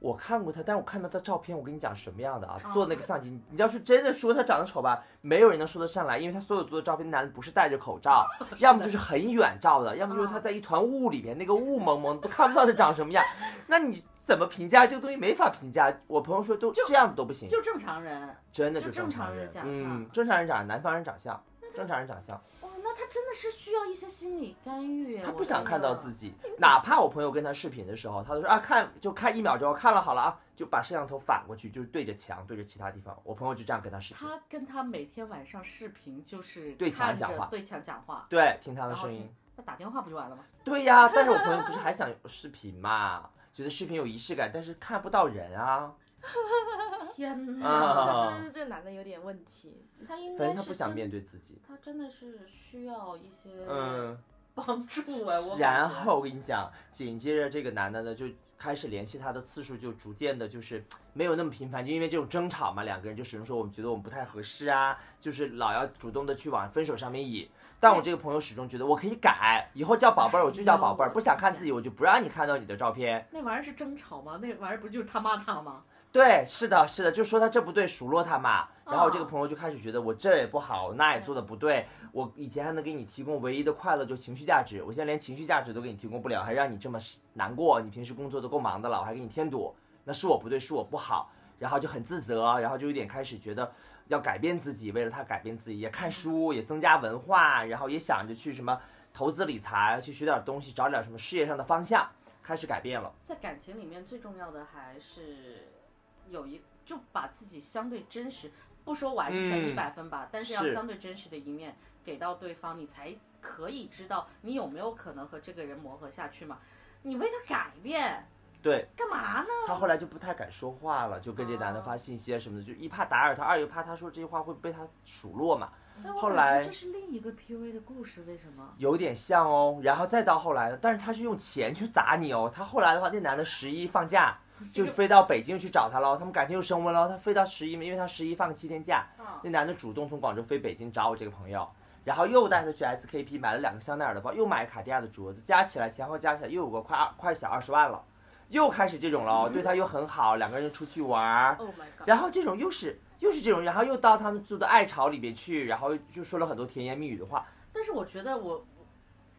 我看过他，但是我看到他照片，我跟你讲什么样的啊？哦做那个相机，你要是真的说他长得丑吧，没有人能说得上来，因为他所有做的照片，男的不是戴着口罩，要么就是很远照的，要么就是他在一团雾里面，那个雾蒙蒙都看不到他长什么样。那你怎么评价这个东西？没法评价。我朋友说都这样子都不行，就正常人。真的就正常人，长嗯相，正常人长相，南方人长相，正常人长相。哇，那他真的是需要一些心理干预。他不想看到自己。哪怕我朋友跟他视频的时候，他都说啊看就看一秒钟，看了好了啊，就把摄像头反过去，就是对着墙，对着其他地方。我朋友就这样跟他视频，他跟他每天晚上视频就是对墙讲话对墙讲话，对，听他的声音。那打电话不就完了吗？对呀，但是我朋友不是还想视频嘛，觉得视频有仪式感，但是看不到人啊。天哪！他真的是这个男的有点问题。他应反该是真正他不想面对自己。他真的是需要一些嗯，帮助哎，我感觉然后我跟你讲，紧接着这个男的呢就开始联系他的次数就逐渐的，就是没有那么频繁，就因为这种争吵嘛，两个人就始终说我们觉得我们不太合适啊，就是老要主动的去往分手上面引。但我这个朋友始终觉得我可以改，以后叫宝贝儿我就叫宝贝儿，不想看自己我就不让你看到你的照片。那玩意儿是争吵吗？那玩意儿不就是他骂他吗？对，是的，是的，就说他这不对，数落他嘛。然后哦这个朋友就开始觉得我这也不好，那也做的不对。我以前还能给你提供唯一的快乐，就情绪价值，我现在连情绪价值都给你提供不了，还让你这么难过。你平时工作都够忙的了，我还给你添堵，那是我不对，是我不好。然后就很自责，然后就有点开始觉得要改变自己，为了他改变自己，也看书，也增加文化，然后也想着去什么投资理财，去学点东西，找点什么事业上的方向，开始改变了。在感情里面最重要的还是有一就把自己相对真实，不说完全嗯一百分吧，但是要相对真实的一面给到对方，你才可以知道你有没有可能和这个人磨合下去嘛。你为他改变对干嘛呢？他后来就不太敢说话了，就跟这男的发信息啊什么的，就一怕打扰他，二又怕他说这些话会被他数落嘛。后来这是另一个 PUA 的故事，为什么？有点像哦，然后再到后来呢，但是他是用钱去砸你哦。他后来的话，那男的十一放假，就飞到北京去找他喽，他们感情又升温喽。他飞到十一，因为他十一放七天假，啊那男的主动从广州飞北京找我这个朋友，然后又带他去 SKP 买了两个香奈儿的包，又买卡地亚的镯子，加起来前后加起来又有个快二快小二十万了，又开始这种了哦，对他又很好，两个人出去玩儿，Oh！然后这种又是又是这种，然后又到他们住的爱巢里边去，然后就说了很多甜言蜜语的话，但是我觉得我，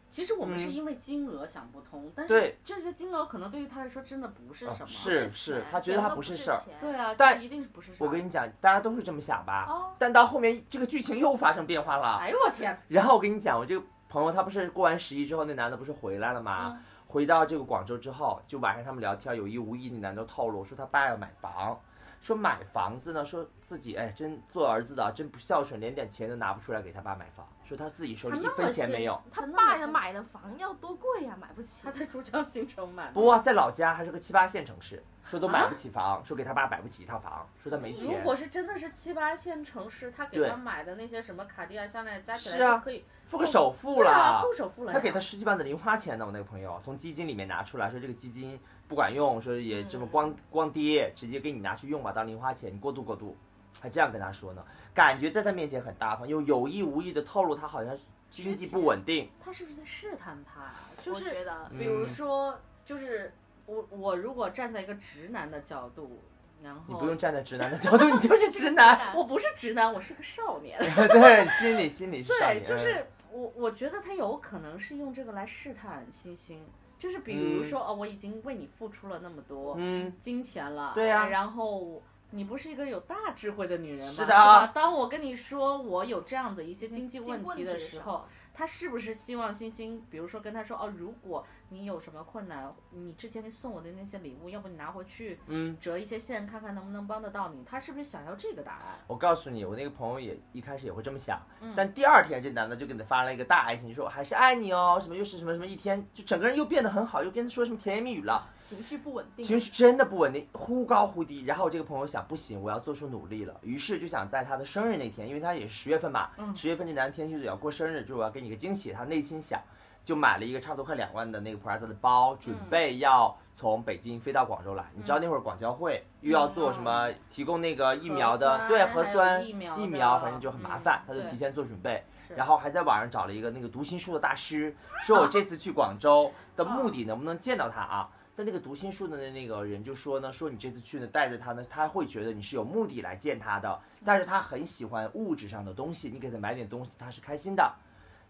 其实我们是嗯因为金额想不通，但对是这些金额可能对于他来说真的不是什么。哦是是他觉得他不不是事儿对啊，但一定是不是事儿。我跟你讲，大家都是这么想吧。哦，但到后面这个剧情又发生变化了。哎呦我天，然后我跟你讲，我这个朋友他不是过完十一之后，那男的不是回来了吗？嗯回到这个广州之后，就晚上他们聊天，有意无意那男的透露说他爸要买房，说买房子呢，说自己哎真做儿子的真不孝顺，连点钱都拿不出来给他爸买房，说他自己手里一分钱没有。他爸买的房要多贵呀、买不起他。在珠江新城买。不啊，在老家还是个七八线城市，说都买不起房，说给他爸买不起一套房，说他没钱如。果是真的是七八线城市，他给他买的那些什么卡地亚、项链加起是啊来可以付个首付了，够首付了。他给他十几万的零花钱呢，我那个朋友从基金里面拿出来，说这个基金不管用，说也这么光光跌，直接给你拿去用吧，当零花钱，你过渡过渡，还这样跟他说呢，感觉在他面前很大方，又有意无意的透露他好像经济不稳定，他是不是在试探他呀？就是觉得。嗯。比如说，就是我我如果站在一个直男的角度，然后你不用站在直男的角度，你就是直男，我不是直男，我是个少年。对，心里心里是少对，年就是我我觉得他有可能是用这个来试探星星，就是比如说、哦，我已经为你付出了那么多嗯，金钱了，对呀哎然后。你不是一个有大智慧的女人吗？是的是？当我跟你说我有这样的一些经济问题的时时候，，他是不是希望星星，比如说跟他说哦，如果你有什么困难，你之前送我的那些礼物，要不你拿回去嗯，折一些线，看看能不能帮得到你。他是不是想要这个答案？我告诉你，我那个朋友也一开始也会这么想，嗯但第二天这男的就给他发了一个大爱心，就说我还是爱你哦，什么又是什么什么，一天就整个人又变得很好，又跟他说什么甜言蜜语了，情绪不稳定。情绪真的不稳定，忽高忽低。然后我这个朋友想，不行，我要做出努力了，于是就想在他的生日那天，因为他也是十月份嘛，嗯十月份这男的天蝎座要过生日，就是我要给你个惊喜，他内心想。就买了一个差不多快两万的那个 Prada 的包，准备要从北京飞到广州来。你知道那会儿广交会又要做什么，提供那个疫苗的，核对核酸疫苗疫苗，反正就很麻烦，嗯他就提前做准备。然后还在网上找了一个那个读心术的大师，说我这次去广州的目的能不能见到他啊？但那个读心术的那个人就说呢，说你这次去呢带着他呢，他会觉得你是有目的来见他的，但是他很喜欢物质上的东西，你给他买点东西他是开心的。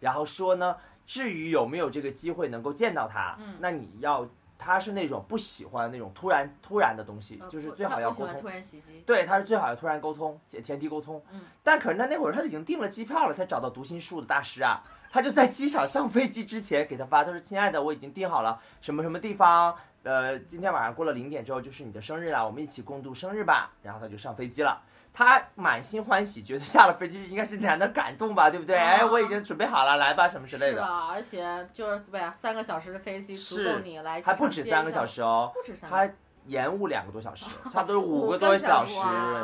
然后说呢，至于有没有这个机会能够见到他，嗯那你要他是那种不喜欢那种突然突然的东西，呃就是最好要沟通。对，他是最好要突然沟通，前前提沟通。嗯，但可是他那会儿他已经订了机票了，才找到读心术的大师啊。他就在机场上飞机之前给他发，他说：“亲爱的，我已经订好了什么什么地方，呃，今天晚上过了零点之后就是你的生日了，我们一起共度生日吧。”然后他就上飞机了。他满心欢喜，觉得下了飞机应该是难的感动吧，对不对？啊哎，我已经准备好了，来吧，什么之类的，是吧？而且就是对呀，三个小时的飞机足够你来，还不止三个小，时哦。不止三个，他延误两个多小时，差不多五五个个多小时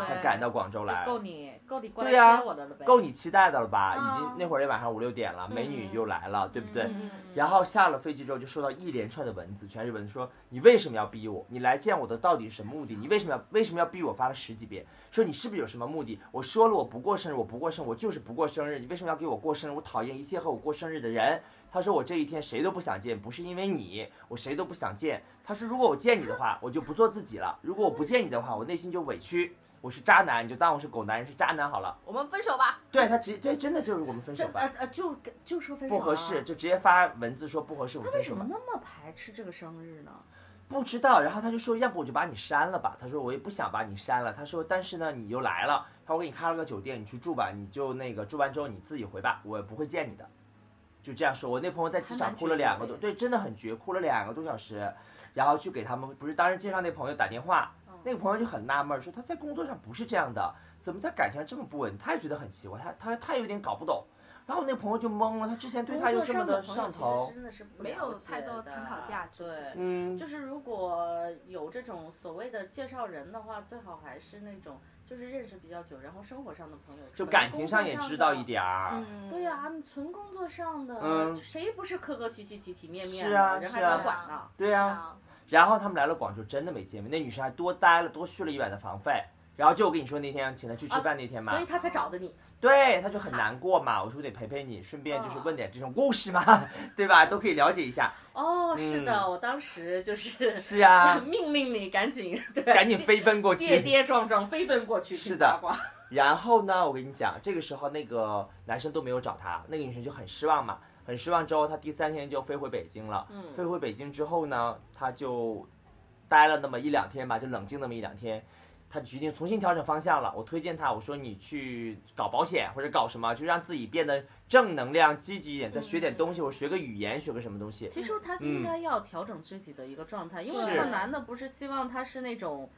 才赶到广州来。够你够你过来接我的了呗。够你期待的了吧？嗯已经那会儿也晚上五六点了，美女又来了，对不对？嗯然后下了飞机之后就收到一连串的文字，全是文字说你为什么要逼我？你来见我的到底是什么目的？你为什么要为什么要逼我？发了十几遍，说你是不是有什么目的？我说了我不过生日，我不过生日，我就是不过生日，你为什么要给我过生日？我讨厌一切和我过生日的人。他说我这一天谁都不想见，不是因为你，我谁都不想见。他说如果我见你的话，我就不做自己了；如果我不见你的话，我内心就委屈。我是渣男，你就当我是狗男人，是渣男好了。我们分手吧。对他直对，真的就是我们分手吧。呃呃就就说分手啊不合适，就直接发文字说不合适，我们分手吧为什么。那么排斥这个生日呢？不知道，然后他就说，要不我就把你删了吧。他说我也不想把你删了。他说，但是呢，你又来了，他说我给你开了个酒店，你去住吧，你就那个住完之后你自己回吧，我不会见你的。就这样说，我那朋友在机场哭了两个多，对，真的很绝，哭了两个多小时，然后去给他们，不是当时介绍那朋友打电话，那个朋友就很纳闷，说他在工作上不是这样的，怎么在感情上这么不稳？他也觉得很奇怪，他他他有点搞不懂。然后我那朋友就懵了，他之前对他又这么的上头，真的是没有太多参考价值。对，嗯，就是如果有这种所谓的介绍人的话，最好还是那种就是认识比较久，然后生活上的朋友，就感情上也知道一点儿。嗯，对呀，啊纯工作上的，嗯谁不是客客气气、体体面面是啊，人还是啊多管呢？对呀、啊，然后他们来了广州，真的没见面，那女生还多待了，多续了一晚的房费。然后就我跟你说那天请他去吃饭那天嘛，所以他才找的你。对，他就很难过嘛。我说我得陪陪你，顺便就是问点这种故事嘛，对吧？都可以了解一下。哦，是的，嗯我当时就是是啊，命令你赶紧 对，赶紧飞奔过去。跌跌撞撞飞奔过去是的。然后呢，我跟你讲，这个时候那个男生都没有找她，那个女生就很失望嘛。很失望之后，她第三天就飞回北京了。嗯飞回北京之后呢，她就待了那么一两天吧，就冷静那么一两天。他决定重新调整方向了。我推荐他，我说你去搞保险或者搞什么，就让自己变得正能量、积极一点，再学点东西，或者学个语言，学个什么东西。其实他应该要调整自己的一个状态，因为这个男的不是希望他是那种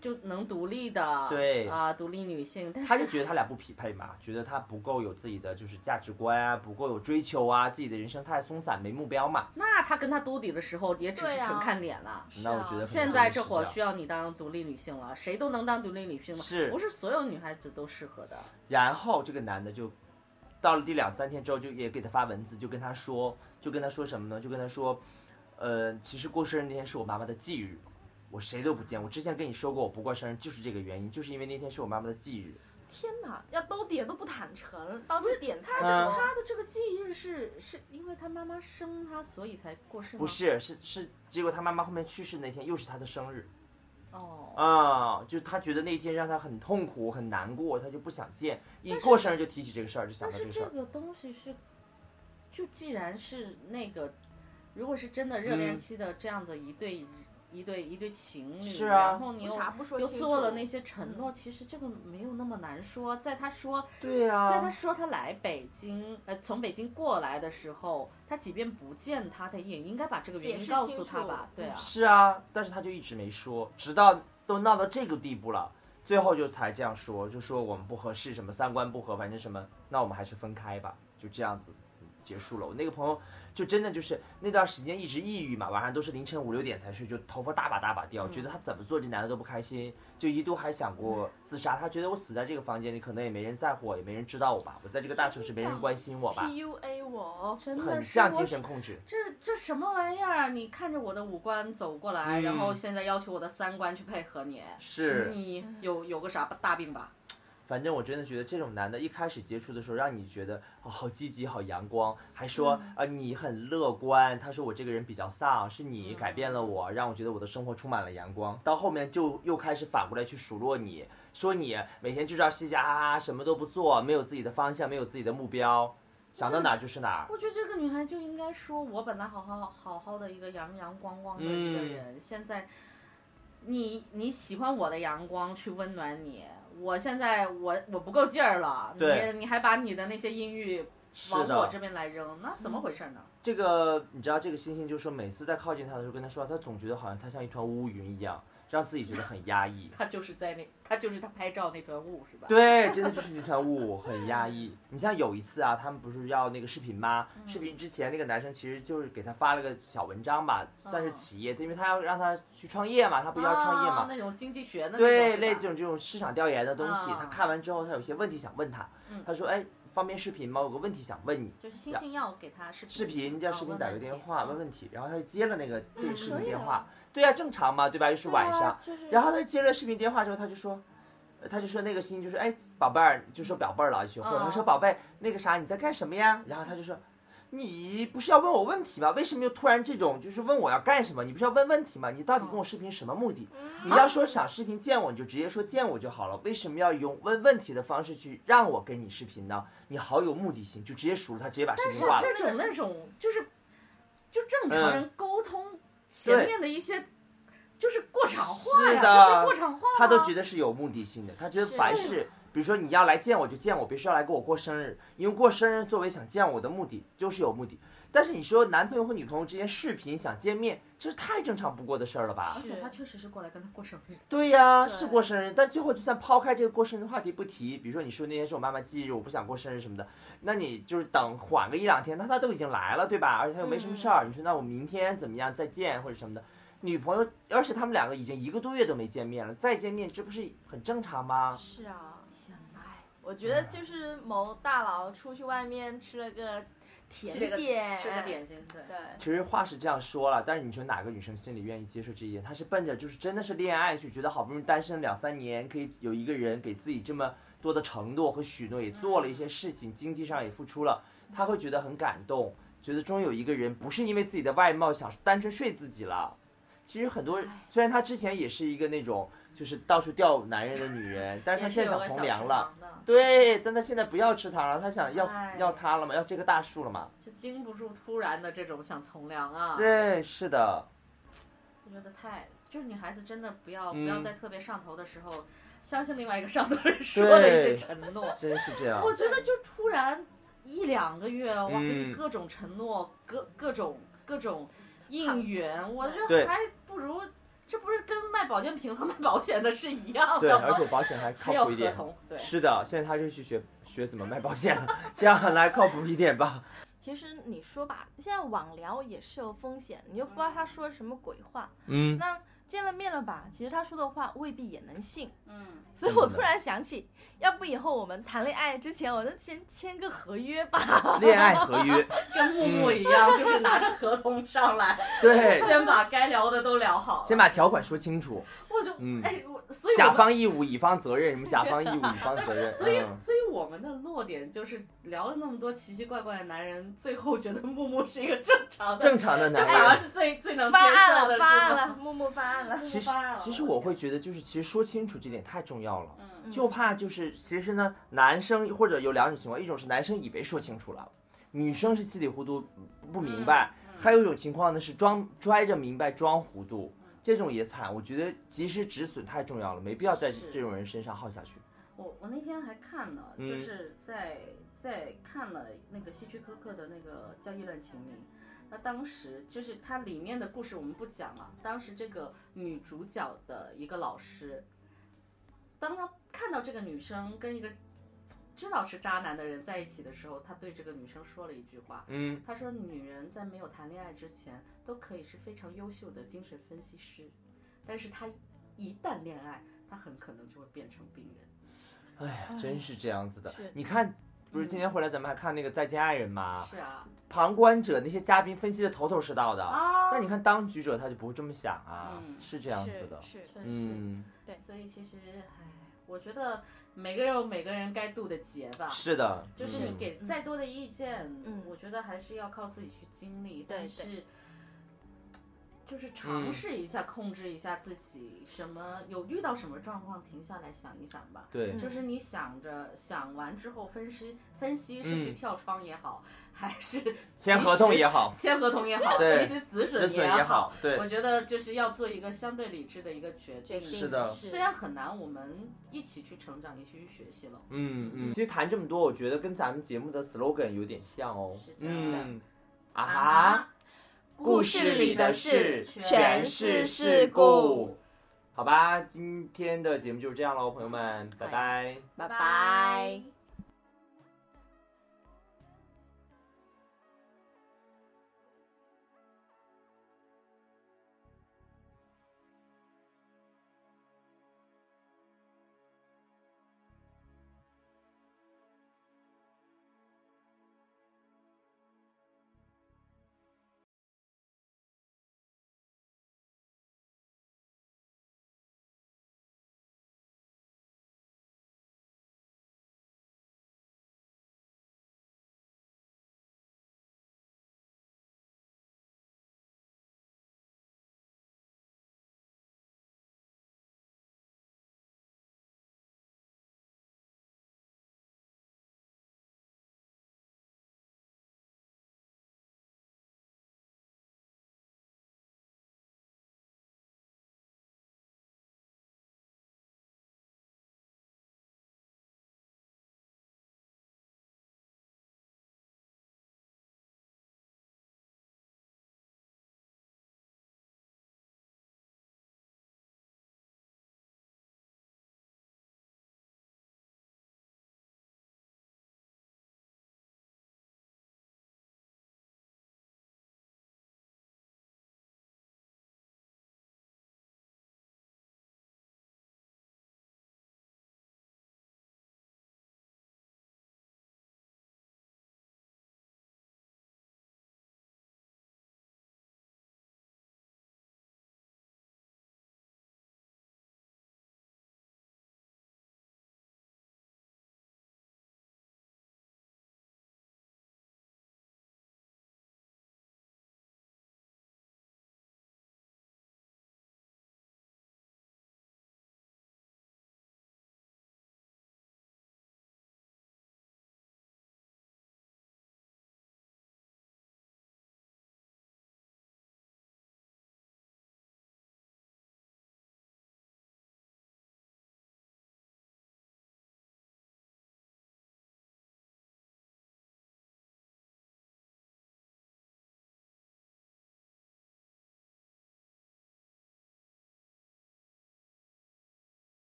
就能独立的，对啊，独立女性，但是他就觉得他俩不匹配嘛，觉得他不够有自己的就是价值观啊，不够有追求啊，自己的人生太松散，没目标嘛。那他跟他兜底的时候也只是纯看脸了。那我觉得现在这会儿需要你当独立女性了，谁都能当独立女性了，是不是所有女孩子都适合的？然后这个男的就到了第两三天之后，就也给他发文字，就跟他说，就跟他说什么呢？就跟他说，呃，其实过生日那天是我妈妈的忌日，我谁都不见。我之前跟你说过，我不过生日就是这个原因，就是因为那天是我妈妈的忌日。天哪，要兜底都不坦诚，到这点才嗯说他的这个忌日是是因为他妈妈生他，所以才过生日？不，是，是是，结果他妈妈后面去世那天又是他的生日哦，啊，就是他觉得那天让他很痛苦、很难过，他就不想见，一过生日就提起这个事儿，就想但到这个事儿。是这个东西是，就既然是那个，如果是真的热恋嗯期的这样的一对、一对一对情侣，是啊然后你又又？做了那些承诺，其实这个没有那么难说。在他说，对呀、在他说他来北京，呃，从北京过来的时候，他即便不见他，他也应该把这个原因告诉他吧？对啊，是啊，但是他就一直没说，直到都闹到这个地步了，最后就才这样说，就说我们不合适，什么三观不合，反正什么，那我们还是分开吧，就这样子结束了。我那个朋友就真的就是那段时间一直抑郁嘛，晚上都是凌晨五六点才睡，就头发大把大把掉，觉得他怎么做这男的都不开心，就一度还想过自杀。他觉得我死在这个房间里，可能也没人在乎我，也没人知道我吧，我在这个大城市没人关心我吧，PUA 我，真的很像精神控制。这这什么玩意儿啊？你看着我的五官走过来，嗯然后现在要求我的三观去配合你，是，你有有个啥大病吧？反正我真的觉得这种男的，一开始接触的时候，让你觉得哦好积极、好阳光，还说啊、呃你很乐观。他说我这个人比较丧，是你改变了我，让我觉得我的生活充满了阳光。到后面就又开始反过来去数落你，说你每天就知道嘻嘻哈哈，什么都不做，没有自己的方向，没有自己的目标，想到哪儿就是哪儿。我觉得这个女孩就应该说，我本来好好好好的一个阳阳光光的一个人，现在你你喜欢我的阳光去温暖你，我现在我我不够劲儿了，你你还把你的那些阴郁，往我这边来扔，那怎么回事呢？这个你知道，这个星星就说，每次在靠近他的时候跟他说，他总觉得好像他像一团乌云一样，让自己觉得很压抑。他就是在那，他就是他拍照那团雾是吧？对，真的 就是那团雾，很压抑。你像有一次啊，他们不是要那个视频吗？嗯视频之前那个男生其实就是给他发了个小文章吧，算是企业，因为他要让他去创业嘛，他不是要创业嘛。啊那种经济学的对，是吧类这种这种市场调研的东西，啊他看完之后，他有些问题想问他，嗯他说：“哎，方便视频吗？我有个问题想问你。”就是星星要给他视频，视频叫视频打个电话问，问题，然后他就接了那个对视频电话，对呀、正常嘛，对吧？又是晚上，就是然后他接了视频电话之后，他就说，呃他就说那个星星就说，哎，宝贝儿，就说表贝儿了，学会了。嗯他说宝贝，那个啥你在干什么呀？然后他就说，你不是要问我问题吗？为什么又突然这种就是问我要干什么？你不是要问问题吗？你到底跟我视频什么目的？你要说想视频见我，你就直接说见我就好了。为什么要用问问题的方式去让我跟你视频呢？你好有目的性，就直接数了他，直接把视频挂了。这种那种就是，就正常人沟通前面的一些就是过场话呀，是的就是过场话啊，他都觉得是有目的性的，他觉得凡事，比如说你要来见我就见我，别说要来给我过生日，因为过生日作为想见我的目的就是有目的。但是你说男朋友和女朋友之间视频想见面，这是太正常不过的事儿了吧而？且他确实是过来跟他过生日。对呀、对是过生日，但最后就算抛开这个过生日的话题不提，比如说你说那天是我妈妈忌日，我不想过生日什么的，那你就是等缓个一两天，那他都已经来了，对吧？而且他又没什么事儿，你说那我明天怎么样再见或者什么的，女朋友，而且他们两个已经一个多月都没见面了，再见面这不是很正常吗？是啊，天呐！我觉得就是某大佬出去外面吃了个甜吃个点，吃个点心，对。对，其实话是这样说了，但是你说哪个女生心里愿意接受这一点？她是奔着就是真的是恋爱去，觉得好不容易单身两三年，可以有一个人给自己这么多的承诺和许诺，也做了一些事情，经济上也付出了，她会觉得很感动，觉得终于有一个人不是因为自己的外貌想单纯睡自己了。其实很多人虽然她之前也是一个那种就是到处钓男人的女人，但是她现在想从良了。对，但她现在不要吃糖了，她想要哎要他了嘛，要这个大树了嘛。就经不住突然的这种想从良啊。，对，是的。我觉得太就是女孩子真的不要、嗯不要在特别上头的时候，相信另外一个上头人 说的一些承诺。真是这样。我觉得就突然一两个月，哇，嗯给你各种承诺，各各种各种应援，我觉对得还不如这不是跟卖保健品和卖保险的是一样，的吗？而且保险还靠谱一点。合同，对。是的，现在他就去学学怎么卖保险了，这样来靠谱一点吧。其实你说吧，现在网聊也是有风险，你又不知道他说什么鬼话。嗯，那见了面了吧，其实他说的话未必也能信。嗯，所以我突然想起，要不以后我们谈恋爱之前，我就先签个合约吧。恋爱合约，跟木木一样，就是拿着合同上来，对，先把该聊的都聊好。先把条款说清楚，我就嗯哎，我所以甲方义务，乙方责任，什么甲方义务，乙方责任。所以，嗯，所以我们的落点就是聊了那么多奇奇怪怪的男人，最后觉得木木是一个正常的，正常的这反而。是最最能接发案受的，了，发案？了，木木发案了。其实其实我会觉得，就是其实说清楚这点太重要了。嗯，就怕就是其实呢，男生或者有两种情况，一种是男生以为说清楚了，女生是稀里糊涂不明白，嗯还有一种情况呢是装拽着明白装糊涂，这种也惨。我觉得及时止损太重要了，没必要在这种人身上耗下去。我我那天还看了，嗯就是在在看了那个希区柯克的那个叫《意乱情迷》。那当时就是它里面的故事我们不讲了。当时这个女主角的一个老师，当他看到这个女生跟一个知道是渣男的人在一起的时候，他对这个女生说了一句话。嗯，他说：“女人在没有谈恋爱之前，都可以是非常优秀的精神分析师，但是她一旦恋爱，她很可能就会变成病人。哎呀，真是这样子的。你看，不是今天回来咱们还看那个《再见爱人》吗？是啊，旁观者那些嘉宾分析的头头是道的。啊那你看当局者他就不会这么想啊，嗯是这样子的。是。嗯，对所以其实，唉，我觉得每个人有每个人该渡的劫吧。是的，就是你嗯给再多的意见，嗯我觉得还是要靠自己去经历，对但是。就是尝嗯试一下，控制一下自己，什么有遇到什么状况，停下来想一想吧。对，就是你想着想完之后分析分析是去嗯跳窗也好，还是签合同也好，签合同也好，对及时止止损损也好，对我，觉得就是要做一个相对理智的一个决定。是的虽然很难，我们一起去成长，一起去学习了。嗯嗯。其实谈这么多，我觉得跟咱们节目的 slogan 有点像哦是的。嗯，啊啊哈，故事里的事全是事故。好吧，今天的节目就是这样喽，朋友们，拜拜。拜拜。